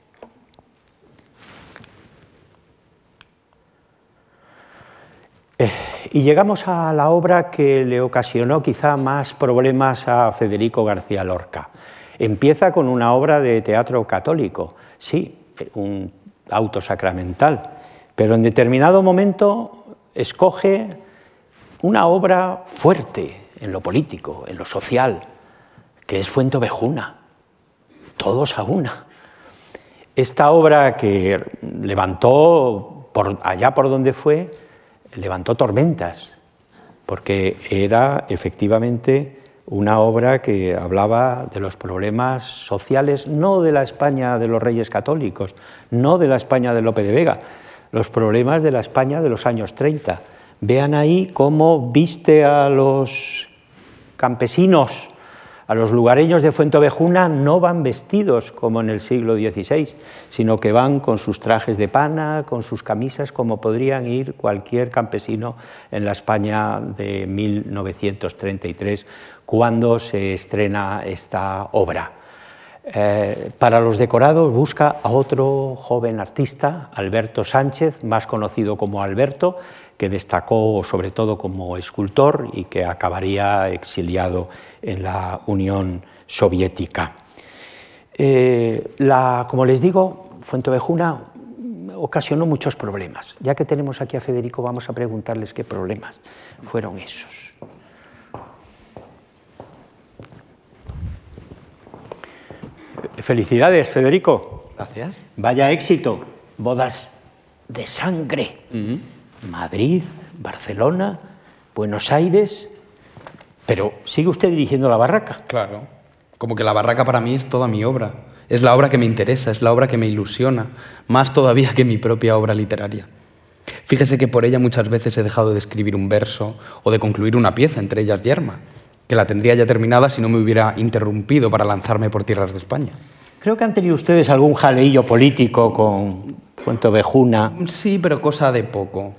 Eh, y llegamos a la obra que le ocasionó quizá más problemas a Federico García Lorca. Empieza con una obra de teatro católico, sí, un auto sacramental, pero en determinado momento escoge una obra fuerte en lo político, en lo social, que es Fuente Ovejuna, todos a una. Esta obra que levantó por allá por donde fue, levantó tormentas, porque era efectivamente una obra que hablaba de los problemas sociales, no de la España de los reyes católicos, no de la España de Lope de Vega, los problemas de la España de los años 30. Vean ahí cómo viste a los campesinos a los lugareños de Fuentovejuna no van vestidos como en el siglo XVI, sino que van con sus trajes de pana, con sus camisas, como podrían ir cualquier campesino en la España de 1933, cuando se estrena esta obra. Eh, para los decorados busca a otro joven artista, Alberto Sánchez, más conocido como Alberto, que destacó sobre todo como escultor y que acabaría exiliado en la Unión Soviética. Eh, la, como les digo, Fuentevejuna ocasionó muchos problemas. Ya que tenemos aquí a Federico, vamos a preguntarles qué problemas fueron esos. Felicidades, Federico. Gracias. Vaya éxito. Bodas de sangre. Madrid, Barcelona, Buenos Aires, pero ¿sigue usted dirigiendo la barraca? Claro, como que la barraca para mí es toda mi obra. Es la obra que me interesa, es la obra que me ilusiona, más todavía que mi propia obra literaria. Fíjese que por ella muchas veces he dejado de escribir un verso o de concluir una pieza, entre ellas Yerma, que la tendría ya terminada si no me hubiera interrumpido para lanzarme por tierras de España. Creo que han tenido ustedes algún jaleillo político con Cuento Bejuna. Sí, pero cosa de poco.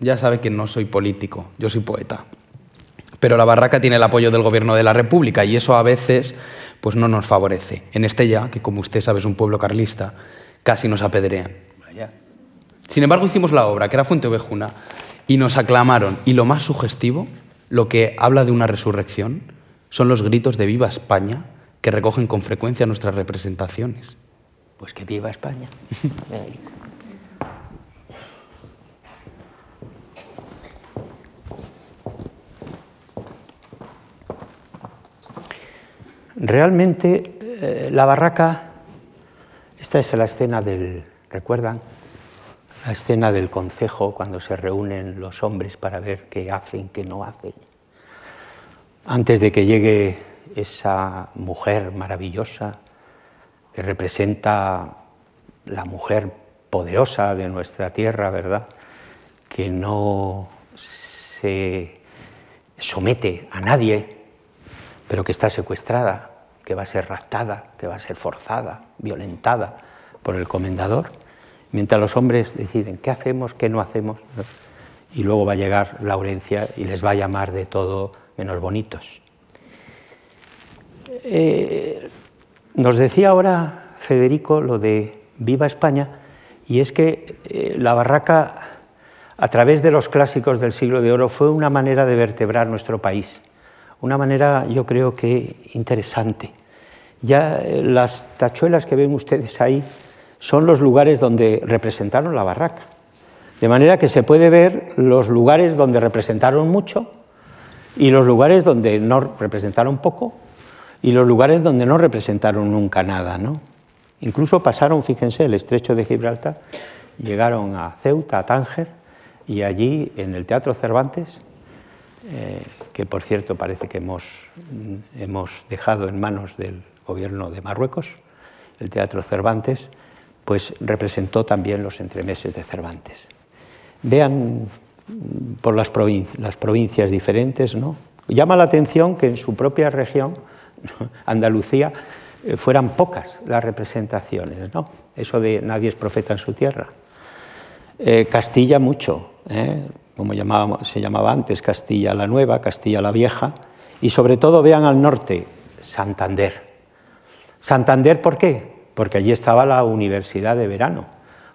Ya sabe que no soy político, yo soy poeta. Pero la barraca tiene el apoyo del gobierno de la República y eso a veces pues no nos favorece. En Estella, que como usted sabe es un pueblo carlista, casi nos apedrean. Sin embargo, hicimos la obra, que era Fuente Ovejuna, y nos aclamaron. Y lo más sugestivo, lo que habla de una resurrección, son los gritos de Viva España que recogen con frecuencia nuestras representaciones. Pues que viva España. Realmente eh, la barraca, esta es la escena del, ¿recuerdan? La escena del concejo cuando se reúnen los hombres para ver qué hacen, qué no hacen. Antes de que llegue esa mujer maravillosa que representa la mujer poderosa de nuestra tierra, ¿verdad? Que no se somete a nadie, pero que está secuestrada, que va a ser raptada, que va a ser forzada, violentada por el comendador, mientras los hombres deciden qué hacemos, qué no hacemos, y luego va a llegar Laurencia y les va a llamar de todo menos bonitos. Eh, nos decía ahora Federico lo de Viva España, y es que eh, la barraca, a través de los clásicos del siglo de oro, fue una manera de vertebrar nuestro país, una manera yo creo que interesante. Ya eh, las tachuelas que ven ustedes ahí son los lugares donde representaron la barraca. De manera que se puede ver los lugares donde representaron mucho y los lugares donde no representaron poco y los lugares donde no representaron nunca nada. ¿no? Incluso pasaron, fíjense, el estrecho de Gibraltar, llegaron a Ceuta, a Tánger, y allí en el Teatro Cervantes, eh, que por cierto parece que hemos, hemos dejado en manos del gobierno de Marruecos, el Teatro Cervantes, pues representó también los entremeses de Cervantes. Vean por las, provincias diferentes, ¿no? Llama la atención que en su propia región, Andalucía, eh, fueran pocas las representaciones, ¿no? Eso de nadie es profeta en su tierra. Eh, Castilla mucho, ¿eh? como se llamaba antes, Castilla la Nueva, Castilla la Vieja, y sobre todo vean al norte, Santander. Santander, ¿por qué? Porque allí estaba la Universidad de Verano.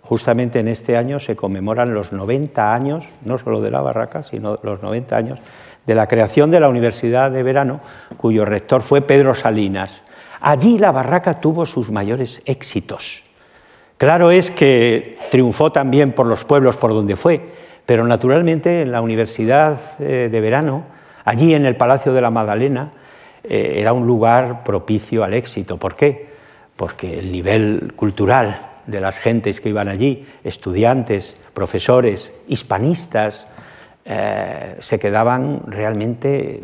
Justamente en este año se conmemoran los 90 años, no solo de la Barraca, sino los 90 años de la creación de la Universidad de Verano, cuyo rector fue Pedro Salinas. Allí la Barraca tuvo sus mayores éxitos. Claro es que triunfó también por los pueblos por donde fue, pero naturalmente en la Universidad eh, de Verano, allí en el Palacio de la Magdalena, eh, era un lugar propicio al éxito. ¿Por qué? Porque el nivel cultural de las gentes que iban allí, estudiantes, profesores, hispanistas, eh, se quedaban realmente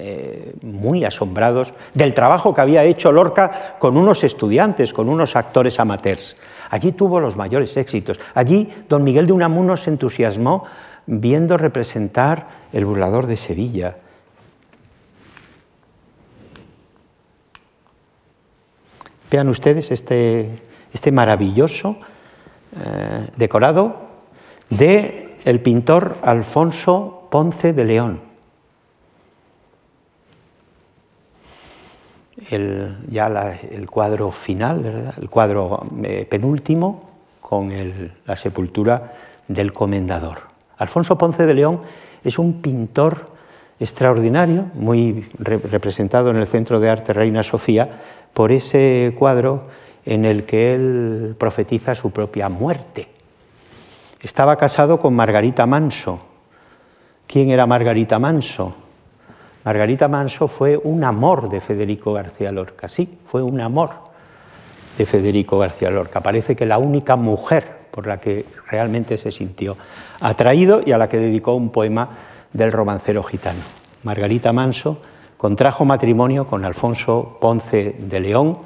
eh, muy asombrados del trabajo que había hecho Lorca con unos estudiantes, con unos actores amateurs. Allí tuvo los mayores éxitos. Allí don Miguel de Unamuno se entusiasmó viendo representar El burlador de Sevilla, Vean ustedes este, este maravilloso eh, decorado de el pintor Alfonso Ponce de León. El, ya el cuadro final, el cuadro eh, penúltimo con la sepultura del comendador. Alfonso Ponce de León es un pintor extraordinario, muy representado en el Centro de Arte Reina Sofía, por ese cuadro en el que él profetiza su propia muerte. Estaba casado con Margarita Manso. ¿Quién era Margarita Manso? Margarita Manso fue un amor de Federico García Lorca, sí, fue un amor de Federico García Lorca. Parece que la única mujer por la que realmente se sintió atraído y a la que dedicó un poema del romancero gitano. Margarita Manso contrajo matrimonio con Alfonso Ponce de León,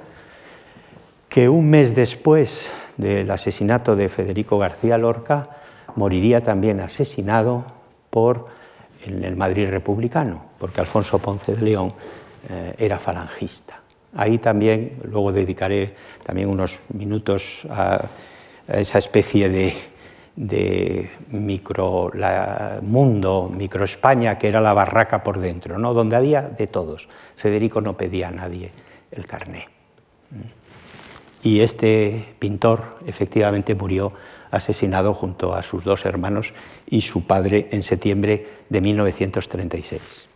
que un mes después del asesinato de Federico García Lorca moriría también asesinado por en el Madrid republicano, porque Alfonso Ponce de León eh, era falangista. Ahí también, luego dedicaré también unos minutos a esa especie de, de micro mundo, micro España, que era la barraca por dentro, ¿no? donde había de todos. Federico no pedía a nadie el carné. Y este pintor efectivamente murió asesinado junto a sus dos hermanos y su padre en septiembre de 1936.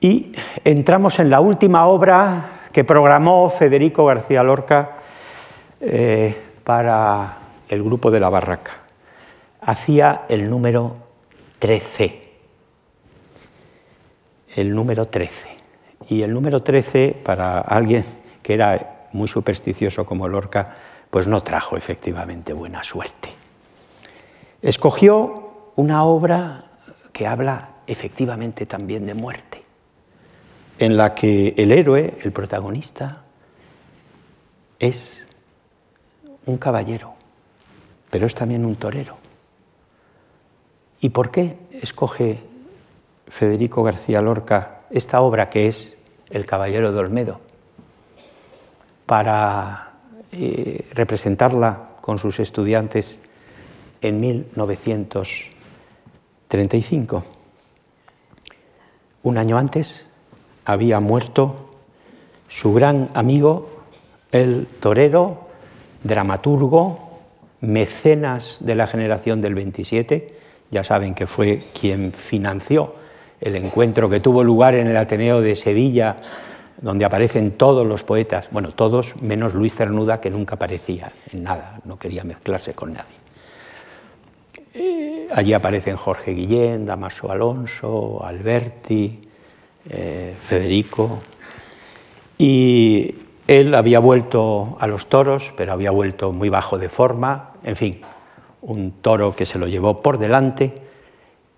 Y entramos en la última obra que programó Federico García Lorca eh, para el grupo de la Barraca. Hacía el número 13. El número 13. Y el número 13, para alguien que era muy supersticioso como Lorca, pues no trajo efectivamente buena suerte. Escogió una obra que habla efectivamente también de muerte en la que el héroe, el protagonista, es un caballero, pero es también un torero. ¿Y por qué escoge Federico García Lorca esta obra que es El Caballero de Olmedo, para eh, representarla con sus estudiantes en 1935. Un año antes había muerto su gran amigo, el torero, dramaturgo, mecenas de la generación del 27, ya saben que fue quien financió el encuentro que tuvo lugar en el Ateneo de Sevilla, donde aparecen todos los poetas, bueno, todos menos Luis Cernuda, que nunca aparecía en nada, no quería mezclarse con nadie. Eh, allí aparecen Jorge Guillén, Damaso Alonso, Alberti, eh, Federico, y él había vuelto a los toros, pero había vuelto muy bajo de forma, en fin, un toro que se lo llevó por delante.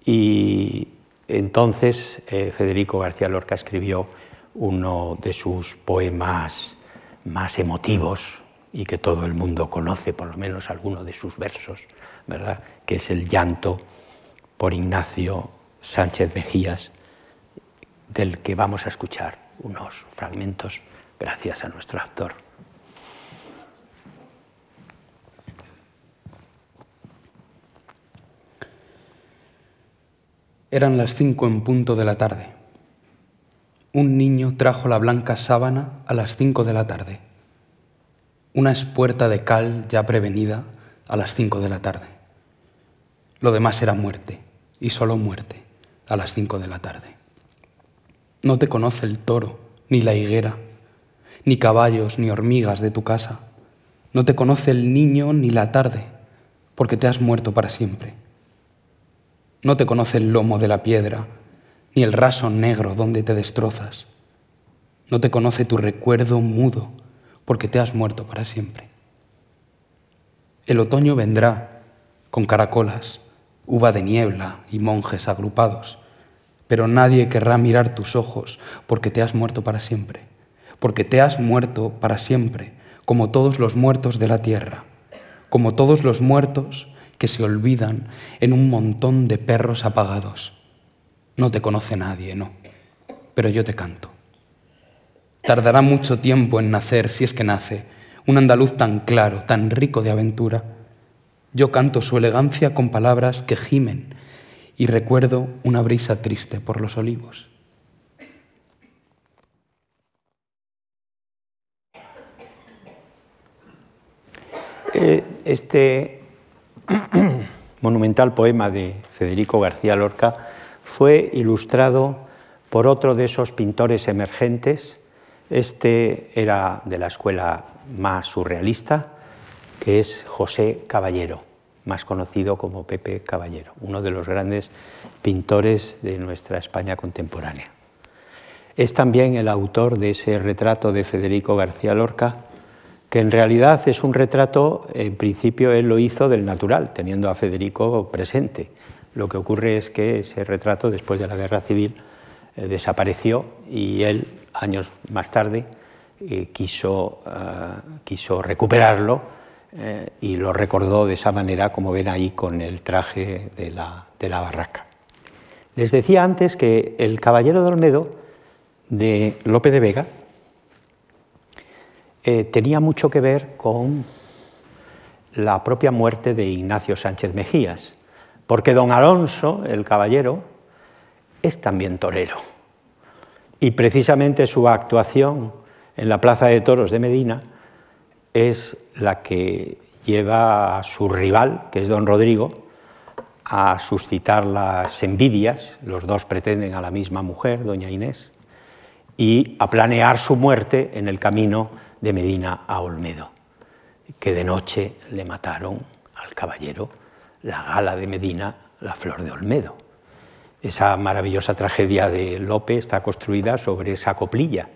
Y entonces eh, Federico García Lorca escribió uno de sus poemas más emotivos y que todo el mundo conoce, por lo menos alguno de sus versos, ¿verdad? que es el llanto por Ignacio Sánchez Mejías, del que vamos a escuchar unos fragmentos gracias a nuestro actor. Eran las cinco en punto de la tarde. Un niño trajo la blanca sábana a las cinco de la tarde. Una espuerta de cal ya prevenida a las cinco de la tarde. Lo demás era muerte, y solo muerte, a las cinco de la tarde. No te conoce el toro, ni la higuera, ni caballos, ni hormigas de tu casa. No te conoce el niño ni la tarde, porque te has muerto para siempre. No te conoce el lomo de la piedra, ni el raso negro donde te destrozas. No te conoce tu recuerdo mudo, porque te has muerto para siempre. El otoño vendrá con caracolas, uva de niebla y monjes agrupados, pero nadie querrá mirar tus ojos porque te has muerto para siempre, porque te has muerto para siempre, como todos los muertos de la tierra, como todos los muertos que se olvidan en un montón de perros apagados. No te conoce nadie, no, pero yo te canto. Tardará mucho tiempo en nacer, si es que nace, un andaluz tan claro, tan rico de aventura. Yo canto su elegancia con palabras que gimen y recuerdo una brisa triste por los olivos. Eh, este monumental poema de Federico García Lorca fue ilustrado por otro de esos pintores emergentes. Este era de la escuela más surrealista, que es José Caballero, más conocido como Pepe Caballero, uno de los grandes pintores de nuestra España contemporánea. Es también el autor de ese retrato de Federico García Lorca, que en realidad es un retrato, en principio él lo hizo del natural, teniendo a Federico presente. Lo que ocurre es que ese retrato, después de la guerra civil, eh, desapareció y él, años más tarde, eh, quiso, eh, quiso, recuperarlo y lo recordó de esa manera, como ven ahí con el traje de la, de la barraca. Les decía antes que el Caballero de Olmedo de Lope de Vega, eh, tenía mucho que ver con la propia muerte de Ignacio Sánchez Mejías, porque don Alonso, el caballero, es también torero. Y precisamente su actuación en la Plaza de Toros de Medina es la que lleva a su rival, que es don Rodrigo, a suscitar las envidias, los dos pretenden a la misma mujer, doña Inés, y a planear su muerte en el camino de Medina a Olmedo, que de noche le mataron al caballero la gala de Medina, la flor de Olmedo. Esa maravillosa tragedia de Lope está construida sobre esa coplilla,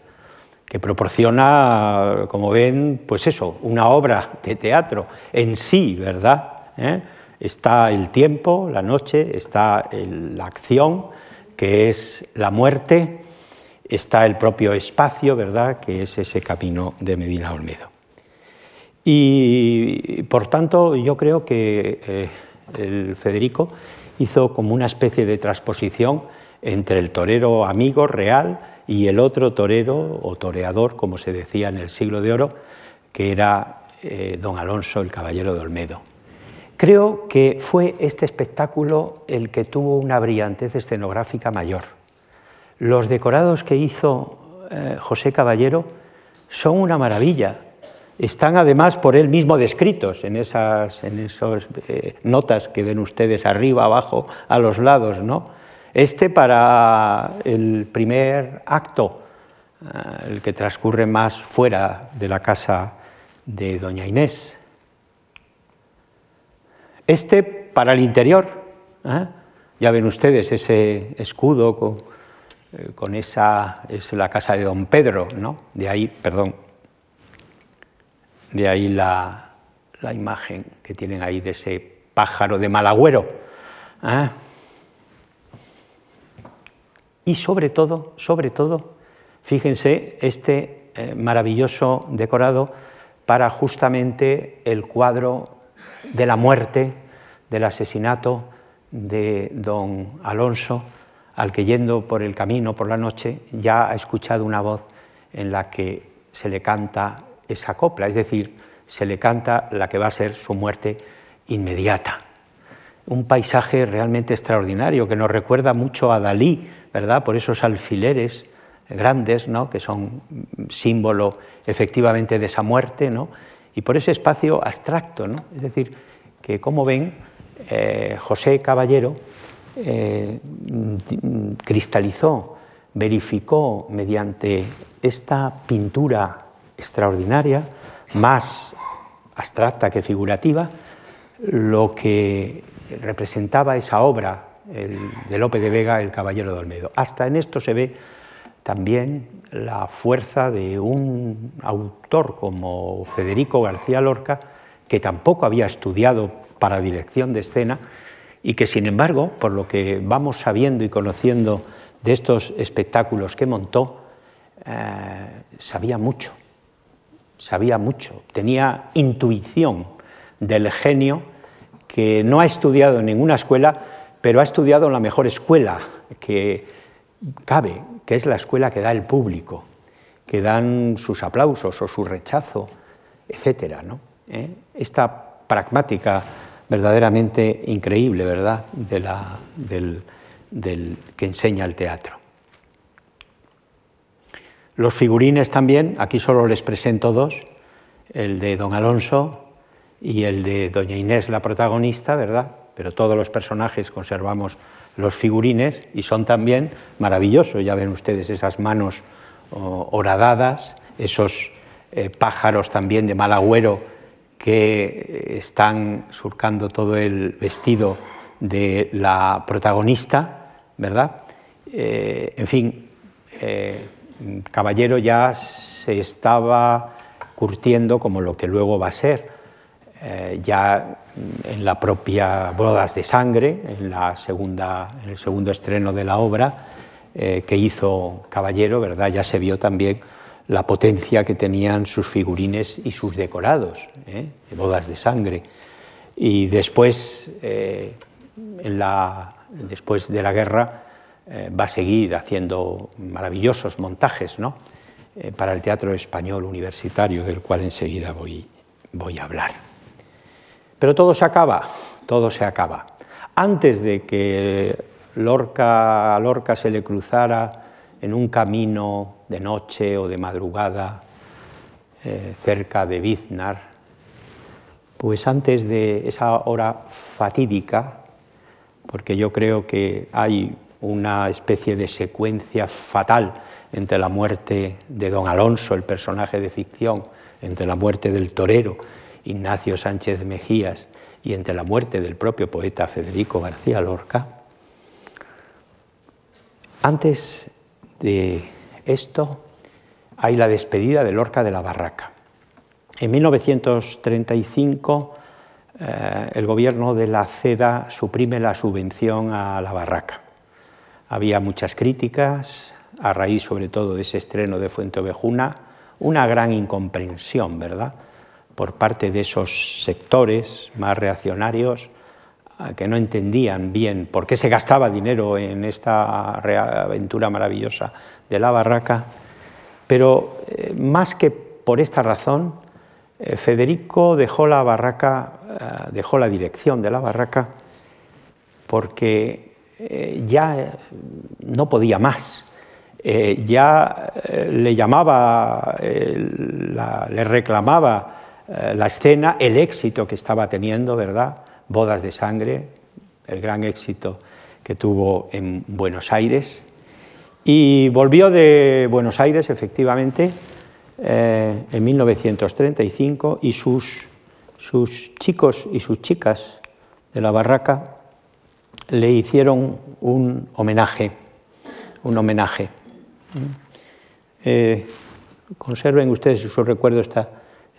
que proporciona, como ven, pues eso, una obra de teatro en sí, ¿verdad? ¿Eh? Está el tiempo, la noche, está la acción, que es la muerte, está el propio espacio, ¿verdad?, que es ese camino de Medina Olmedo. Y por tanto, yo creo que eh, el Federico hizo como una especie de transposición entre el torero amigo real y el otro torero o toreador, como se decía en el siglo de oro, que era eh, don Alonso, el caballero de Olmedo. Creo que fue este espectáculo el que tuvo una brillantez escenográfica mayor. Los decorados que hizo eh, José Caballero son una maravilla. Están además por él mismo descritos en esas en esos, eh, notas que ven ustedes arriba, abajo, a los lados. ¿no? Este para el primer acto, eh, el que transcurre más fuera de la casa de Doña Inés. Este para el interior, ¿eh? ya ven ustedes ese escudo con, eh, con, esa, es la casa de don Pedro, ¿no? De ahí, perdón, de ahí la, imagen que tienen ahí de ese pájaro de Malagüero. ¿eh? Y sobre todo, sobre todo, fíjense este maravilloso decorado para justamente el cuadro de la muerte, del asesinato de don Alonso, al que yendo por el camino por la noche ya ha escuchado una voz en la que se le canta esa copla, es decir, se le canta la que va a ser su muerte inmediata. Un paisaje realmente extraordinario que nos recuerda mucho a Dalí, ¿verdad? Por esos alfileres grandes, que son símbolo efectivamente de esa muerte, y por ese espacio abstracto. Es decir, que como ven, eh, José Caballero eh, cristalizó, verificó mediante esta pintura extraordinaria, más abstracta que figurativa, lo que representaba esa obra de Lope de Vega, El Caballero de Olmedo. Hasta en esto se ve también la fuerza de un autor como Federico García Lorca, que tampoco había estudiado para dirección de escena y que, sin embargo, por lo que vamos sabiendo y conociendo de estos espectáculos que montó, eh, sabía mucho, sabía mucho, tenía intuición del genio que no ha estudiado en ninguna escuela, pero ha estudiado en la mejor escuela que cabe, que es la escuela que da el público, que dan sus aplausos o su rechazo, etc. ¿no? ¿Eh? Esta pragmática verdaderamente increíble, ¿verdad?, de la, del, que enseña el teatro. Los figurines también, aquí solo les presento dos, el de don Alonso y el de doña Inés, la protagonista, ¿verdad? Pero todos los personajes conservamos los figurines y son también maravillosos. Ya ven ustedes esas manos horadadas, esos eh, pájaros también de mal agüero que están surcando todo el vestido de la protagonista, ¿verdad? Eh, en fin, eh, Caballero ya se estaba curtiendo como lo que luego va a ser, ya en la propia Bodas de Sangre, en, el segundo estreno de la obra eh, que hizo Caballero, ¿verdad? ya se vio también la potencia que tenían sus figurines y sus decorados, ¿eh? de Bodas de Sangre. Y después, eh, después de la guerra, va a seguir haciendo maravillosos montajes ¿no? para el teatro español universitario, del cual enseguida voy a hablar. Pero todo se acaba, todo se acaba. Antes de que Lorca, a Lorca se le cruzara en un camino de noche o de madrugada eh, cerca de Biznar, pues antes de esa hora fatídica, porque yo creo que hay una especie de secuencia fatal entre la muerte de don Alonso, el personaje de ficción, entre la muerte del torero Ignacio Sánchez Mejías y entre la muerte del propio poeta Federico García Lorca, antes de esto hay la despedida de Lorca de la Barraca. En 1935 eh, el gobierno de la CEDA suprime la subvención a la Barraca. Había muchas críticas, a raíz sobre todo de ese estreno de Fuente Ovejuna, una gran incomprensión, ¿verdad? Por parte de esos sectores más reaccionarios que no entendían bien por qué se gastaba dinero en esta aventura maravillosa de la barraca, pero eh, más que por esta razón, eh, Federico dejó la barraca, eh, dejó la dirección de la barraca porque ya no podía más. ya le llamaba, le reclamaba la escena, el éxito que estaba teniendo, ¿verdad? Bodas de Sangre, el gran éxito que tuvo en Buenos Aires. Y volvió de Buenos Aires, efectivamente, eh, en 1935 y sus, sus chicos y sus chicas de la barraca le hicieron un homenaje, un homenaje. Eh, conserven ustedes su recuerdo esta,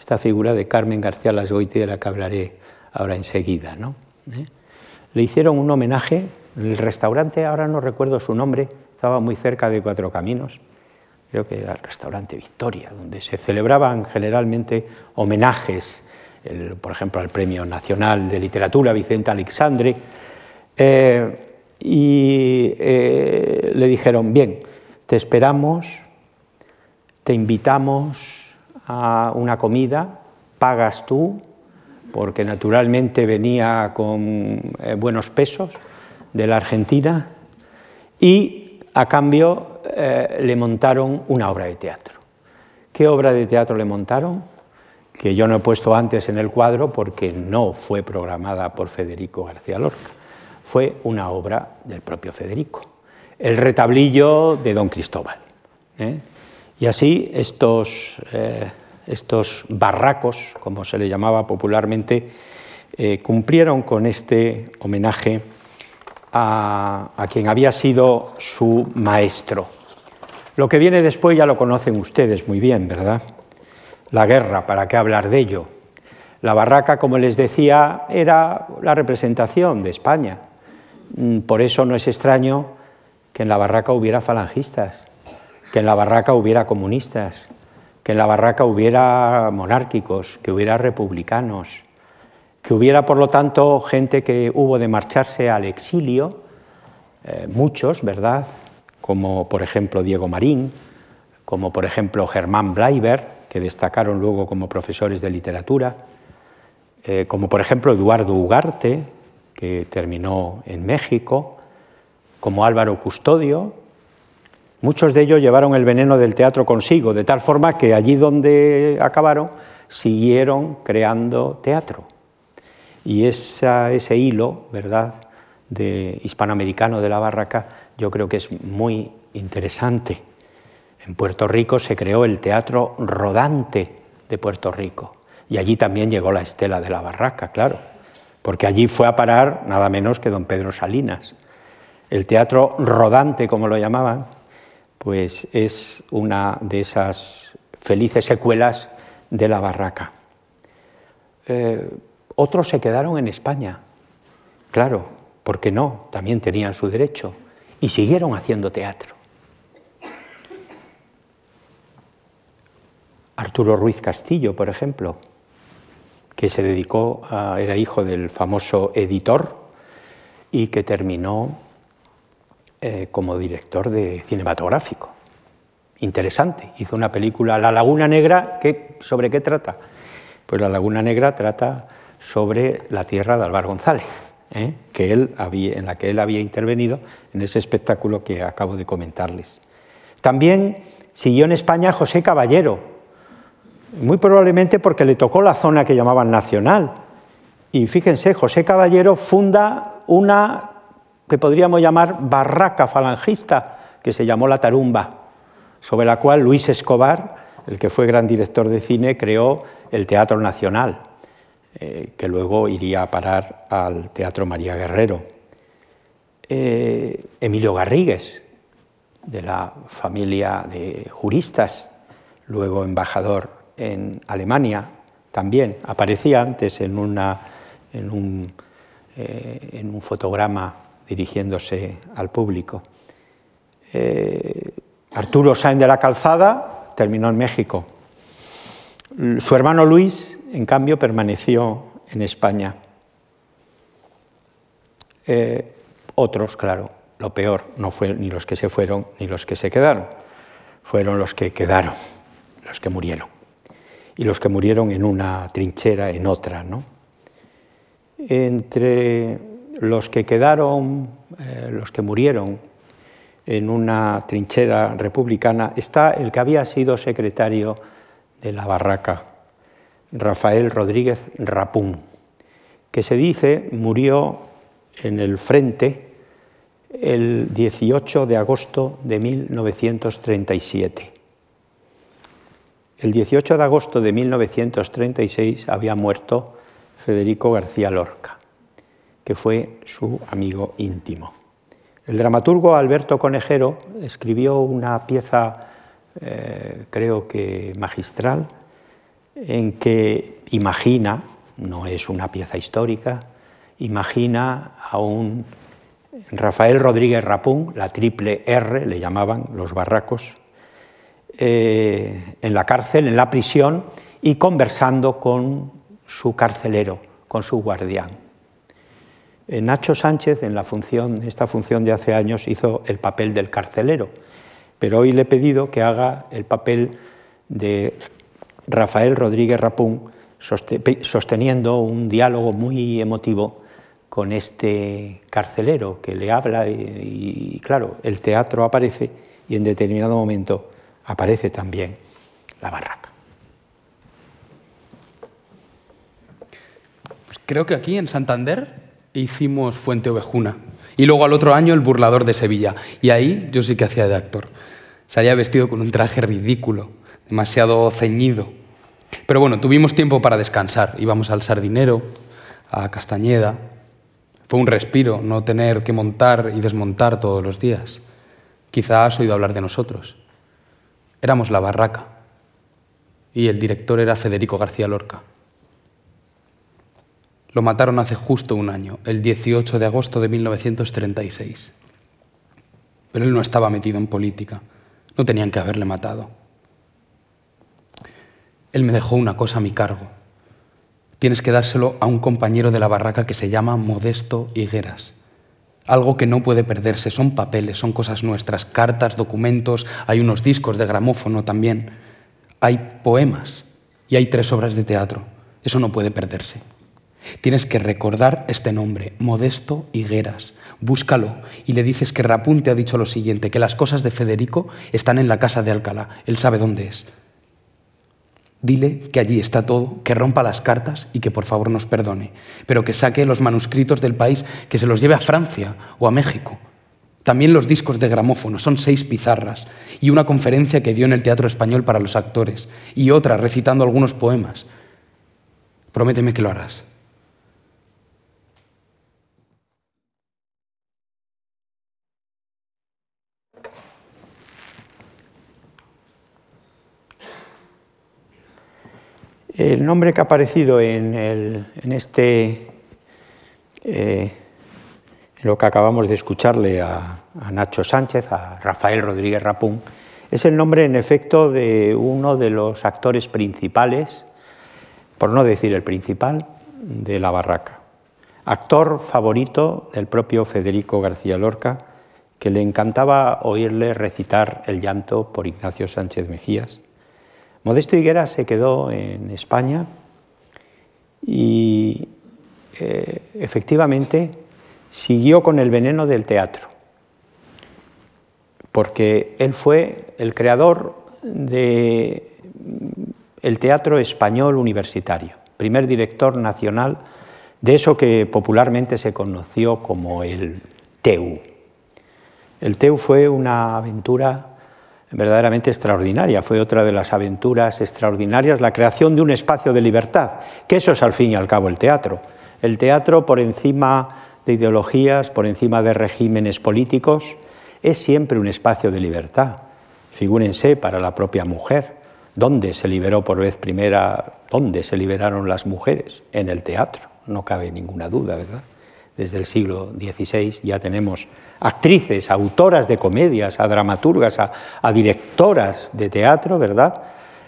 esta figura de Carmen García Lasgoiti, de la que hablaré ahora enseguida. ¿no? ¿Eh? Le hicieron un homenaje, el restaurante, ahora no recuerdo su nombre, estaba muy cerca de Cuatro Caminos, creo que era el restaurante Victoria, donde se celebraban generalmente homenajes, por ejemplo, al Premio Nacional de Literatura Vicente Alexandre, eh, y eh, le dijeron, bien, te esperamos, te invitamos a una comida, pagas tú, porque naturalmente venía con eh, buenos pesos de la Argentina y a cambio eh, le montaron una obra de teatro. ¿Qué obra de teatro le montaron? Que yo no he puesto antes en el cuadro porque no fue programada por Federico García Lorca. Fue una obra del propio Federico, el retablillo de Don Cristóbal. ¿eh? Y así estos estos barracos, como se le llamaba popularmente, eh, cumplieron con este homenaje a, a, quien había sido su maestro. Lo que viene después ya lo conocen ustedes muy bien, ¿verdad? La guerra, ¿para qué hablar de ello? La barraca, como les decía, era la representación de España. Mm, por eso no es extraño que en la barraca hubiera falangistas, que en la barraca hubiera comunistas, que en la barraca hubiera monárquicos, que hubiera republicanos, que hubiera, por lo tanto, gente que hubo de marcharse al exilio, eh, muchos, ¿verdad? Como por ejemplo Diego Marín, como por ejemplo Germán Bleiber, que destacaron luego como profesores de literatura, eh, como por ejemplo Eduardo Ugarte, que terminó en México, como Álvaro Custodio, Muchos de ellos llevaron el veneno del teatro consigo, de tal forma que allí donde acabaron siguieron creando teatro. Y ese hilo, ¿verdad?, de hispanoamericano de la barraca, yo creo que es muy interesante. En Puerto Rico se creó el teatro rodante de Puerto Rico y allí también llegó la estela de la barraca, claro, porque allí fue a parar nada menos que don Pedro Salinas. El teatro rodante, como lo llamaban, pues es una de esas felices secuelas de la barraca. Eh, otros se quedaron en España, claro, porque no, también tenían su derecho, y siguieron haciendo teatro. Arturo Ruiz Castillo, por ejemplo, que se dedicó a, era hijo del famoso editor y que terminó eh, como director de cinematográfico. Interesante. Hizo una película, La Laguna Negra, ¿sobre qué trata? Pues La Laguna Negra trata sobre la tierra de Álvaro González, ¿eh? que él en la que él había intervenido en ese espectáculo que acabo de comentarles. También siguió en España José Caballero, muy probablemente porque le tocó la zona que llamaban nacional. Y fíjense, José Caballero funda una que podríamos llamar barraca falangista, que se llamó La Tarumba, sobre la cual Luis Escobar, el que fue gran director de cine, creó el Teatro Nacional, eh, que luego iría a parar al Teatro María Guerrero. Eh, Emilio Garrigues, de la familia de juristas, luego embajador en Alemania, también aparecía antes en, una, en, un, eh, en un fotograma dirigiéndose al público. Eh, Arturo Sáenz de la Calzada terminó en México. Su hermano Luis, en cambio, permaneció en España. Eh, otros, claro, lo peor no fue ni los que se fueron ni los que se quedaron, fueron los que quedaron, los que murieron. Y los que murieron en una trinchera, en otra. ¿no? Entre los que quedaron, eh, los que murieron en una trinchera republicana, está el que había sido secretario de la barraca, Rafael Rodríguez Rapún, que se dice murió en el frente el 18 de agosto de 1937. El 18 de agosto de 1936 había muerto Federico García Lorca, que fue su amigo íntimo. El dramaturgo Alberto Conejero escribió una pieza, eh, creo que magistral, en que imagina, no es una pieza histórica, imagina a un Rafael Rodríguez Rapún, la triple R, le llamaban los barracos, eh, en la cárcel, en la prisión, y conversando con su carcelero, con su guardián. Eh, Nacho Sánchez, en la función, esta función de hace años, hizo el papel del carcelero, pero hoy le he pedido que haga el papel de Rafael Rodríguez Rapún, sosteniendo un diálogo muy emotivo con este carcelero que le habla y, claro, el teatro aparece y en determinado momento aparece también la barraca. Pues creo que aquí en Santander hicimos Fuente Ovejuna y luego al otro año El Burlador de Sevilla y ahí yo sí que hacía de actor. Salía vestido con un traje ridículo, demasiado ceñido. Pero bueno, tuvimos tiempo para descansar. Íbamos al Sardinero, a Castañeda, fue un respiro no tener que montar y desmontar todos los días. Quizá has oído hablar de nosotros. Éramos la barraca y el director era Federico García Lorca. Lo mataron hace justo un año, el 18 de agosto de 1936. Pero él no estaba metido en política. No tenían que haberle matado. Él me dejó una cosa a mi cargo tienes que dárselo a un compañero de la barraca que se llama Modesto Higueras. Algo que no puede perderse, son papeles, son cosas nuestras, cartas, documentos, hay unos discos de gramófono también, hay poemas y hay tres obras de teatro. Eso no puede perderse. Tienes que recordar este nombre, Modesto Higueras. Búscalo y le dices que Rapun te ha dicho lo siguiente, que las cosas de Federico están en la casa de Alcalá. Él sabe dónde es. Dile que allí está todo, que rompa las cartas y que por favor nos perdone, pero que saque los manuscritos del país, que se los lleve a Francia o a México. También los discos de gramófono, son seis pizarras, y una conferencia que dio en el Teatro Español para los actores, y otra recitando algunos poemas. Prométeme que lo harás. El nombre que ha aparecido en, este, eh, lo que acabamos de escucharle a, Nacho Sánchez, a Rafael Rodríguez Rapún, es el nombre en efecto de uno de los actores principales, por no decir el principal, de La Barraca. Actor favorito del propio Federico García Lorca, que le encantaba oírle recitar el llanto por Ignacio Sánchez Mejías Modesto Higuera se quedó en España y eh, efectivamente siguió con el veneno del teatro, porque él fue el creador del teatro español universitario, primer director nacional de eso que popularmente se conoció como el TEU. El TEU fue una aventura verdaderamente extraordinaria. Fue otra de las aventuras extraordinarias, la creación de un espacio de libertad, que eso es al fin y al cabo el teatro. El teatro por encima de ideologías, por encima de regímenes políticos, es siempre un espacio de libertad. Figúrense para la propia mujer, ¿dónde se liberó por vez primera, dónde se liberaron las mujeres? En el teatro, no cabe ninguna duda, ¿verdad? Desde el siglo XVI ya tenemos actrices, autoras de comedias, a dramaturgas, a, directoras de teatro, ¿verdad?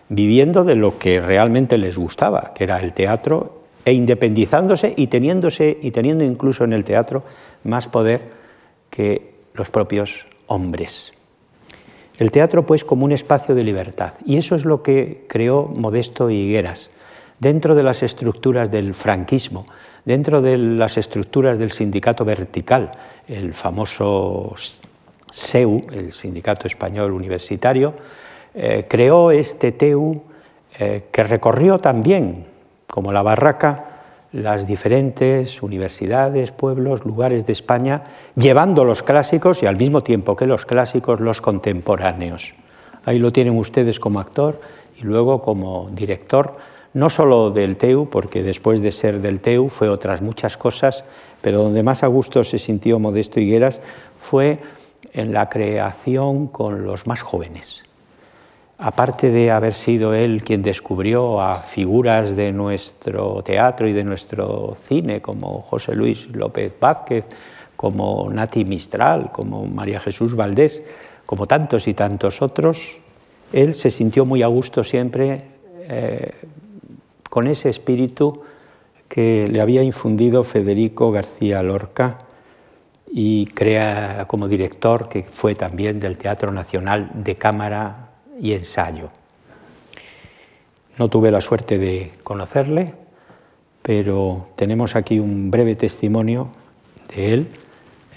Viviendo de lo que realmente les gustaba, que era el teatro e independizándose y, teniéndose, y teniendo incluso en el teatro más poder que los propios hombres. El teatro, pues, como un espacio de libertad. Y eso es lo que creó Modesto Higueras, dentro de las estructuras del franquismo, dentro de las estructuras del sindicato vertical, el famoso SEU, el Sindicato Español Universitario, eh, creó este TEU eh, que recorrió también, como la barraca, las diferentes universidades, pueblos, lugares de España, llevando los clásicos y al mismo tiempo que los clásicos, los contemporáneos. Ahí lo tienen ustedes como actor y luego como director, no solo del TEU, porque después de ser del TEU fue otras muchas cosas, pero donde más a gusto se sintió Modesto Higueras fue en la creación con los más jóvenes. Aparte de haber sido él quien descubrió a figuras de nuestro teatro y de nuestro cine, como José Luis López Vázquez, como Nati Mistral, como María Jesús Valdés, como tantos y tantos otros, él se sintió muy a gusto siempre eh, con ese espíritu que le había infundido Federico García Lorca y crea como director, que fue también del Teatro Nacional de Cámara y ensayo. No tuve la suerte de conocerle, pero tenemos aquí un breve testimonio de él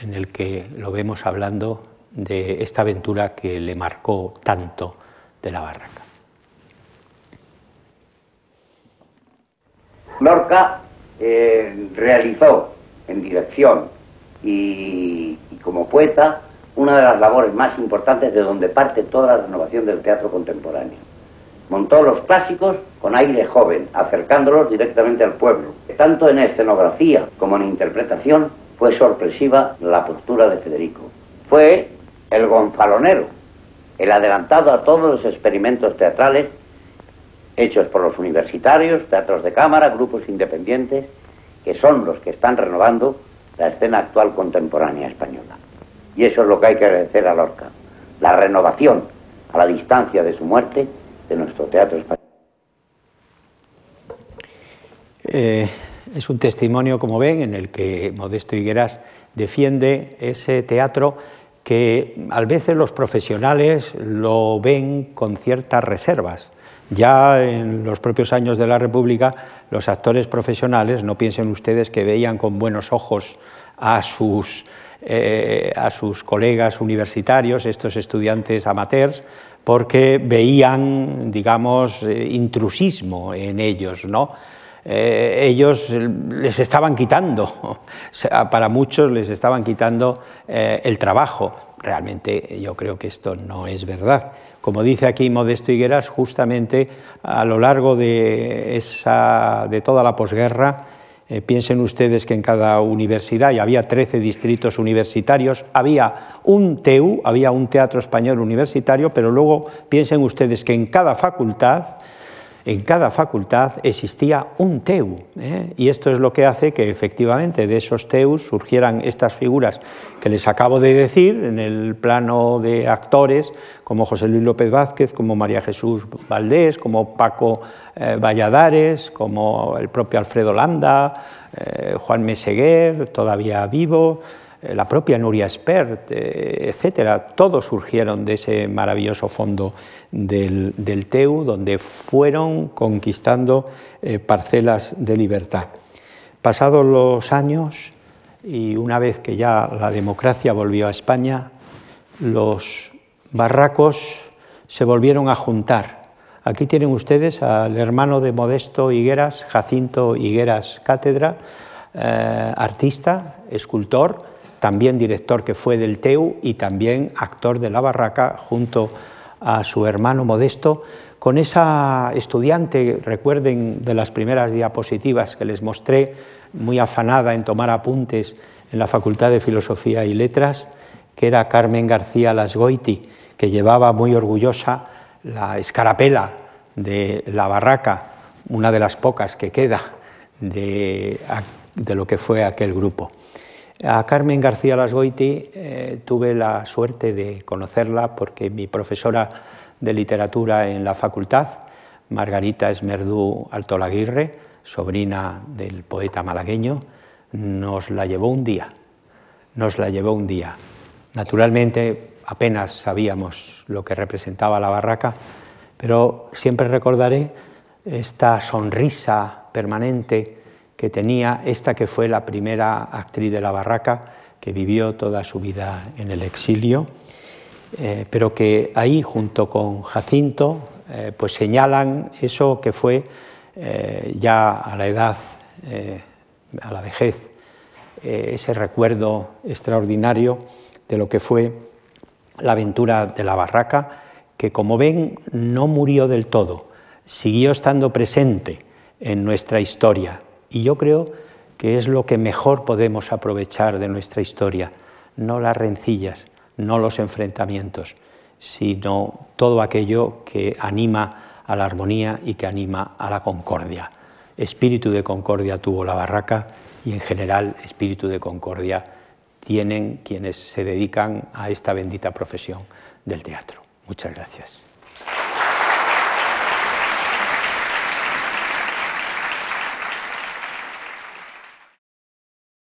en el que lo vemos hablando de esta aventura que le marcó tanto de la barraca. Lorca eh, realizó en dirección y como poeta una de las labores más importantes de donde parte toda la renovación del teatro contemporáneo. Montó los clásicos con aire joven, acercándolos directamente al pueblo. Tanto en escenografía como en interpretación fue sorpresiva la postura de Federico. Fue el gonzalonero, el adelantado a todos los experimentos teatrales hechos por los universitarios, teatros de cámara, grupos independientes, que son los que están renovando la escena actual contemporánea española. Y eso es lo que hay que agradecer a Lorca, la renovación a la distancia de su muerte de nuestro teatro español. Eh, es un testimonio, como ven, en el que Modesto Higueras defiende ese teatro que a veces los profesionales lo ven con ciertas reservas. Ya en los propios años de la República, los actores profesionales, no piensen ustedes que veían con buenos ojos a sus eh, a sus colegas universitarios, estos estudiantes amateurs, porque veían, digamos, eh, intrusismo en ellos, ¿no? Eh, ellos les estaban quitando, para muchos les estaban quitando el trabajo. Realmente yo creo que esto no es verdad. Como dice aquí Modesto Higueras, justamente a lo largo de, esa, de toda la posguerra, eh, piensen ustedes que en cada universidad, y había 13 distritos universitarios, había un TEU, había un teatro español universitario, pero luego piensen ustedes que en cada facultad en cada facultad existía un TEU. ¿eh? Y esto es lo que hace que efectivamente de esos TEUs surgieran estas figuras que les acabo de decir en el plano de actores, como José Luis López Vázquez, como María Jesús Valdés, como Paco eh, Valladares, como el propio Alfredo Landa, eh, Juan Meseguer, todavía vivo, la propia Nuria Espert, eh, etcétera, todos surgieron de ese maravilloso fondo del, TEU, donde fueron conquistando eh, parcelas de libertad. Pasados los años, y una vez que ya la democracia volvió a España, los barracos se volvieron a juntar. Aquí tienen ustedes al hermano de Modesto Higueras, Jacinto Higueras Cátedra, artista, escultor, también director que fue del TEU y también actor de La Barraca junto a su hermano Modesto, con esa estudiante, recuerden de las primeras diapositivas que les mostré, muy afanada en tomar apuntes en la Facultad de Filosofía y Letras, que era Carmen García Lasgoiti, que llevaba muy orgullosa la escarapela de la barraca, una de las pocas que queda de, de lo que fue aquel grupo. A Carmen García Lasgoiti eh, tuve la suerte de conocerla porque mi profesora de literatura en la facultad, Margarita Esmerdú Altolaguirre, sobrina del poeta malagueño, nos la llevó un día, nos la llevó un día. Naturalmente apenas sabíamos lo que representaba la barraca, pero siempre recordaré esta sonrisa permanente que tenía esta que fue la primera actriz de la barraca, que vivió toda su vida en el exilio, eh, pero que ahí junto con Jacinto eh, pues señalan eso que fue eh, ya a la edad, a la vejez, ese recuerdo extraordinario de lo que fue la aventura de la barraca, que como ven no murió del todo, siguió estando presente en nuestra historia. Y yo creo que es lo que mejor podemos aprovechar de nuestra historia, no las rencillas, no los enfrentamientos, sino todo aquello que anima a la armonía y que anima a la concordia. Espíritu de concordia tuvo la barraca y en general espíritu de concordia tienen quienes se dedican a esta bendita profesión del teatro. Muchas gracias.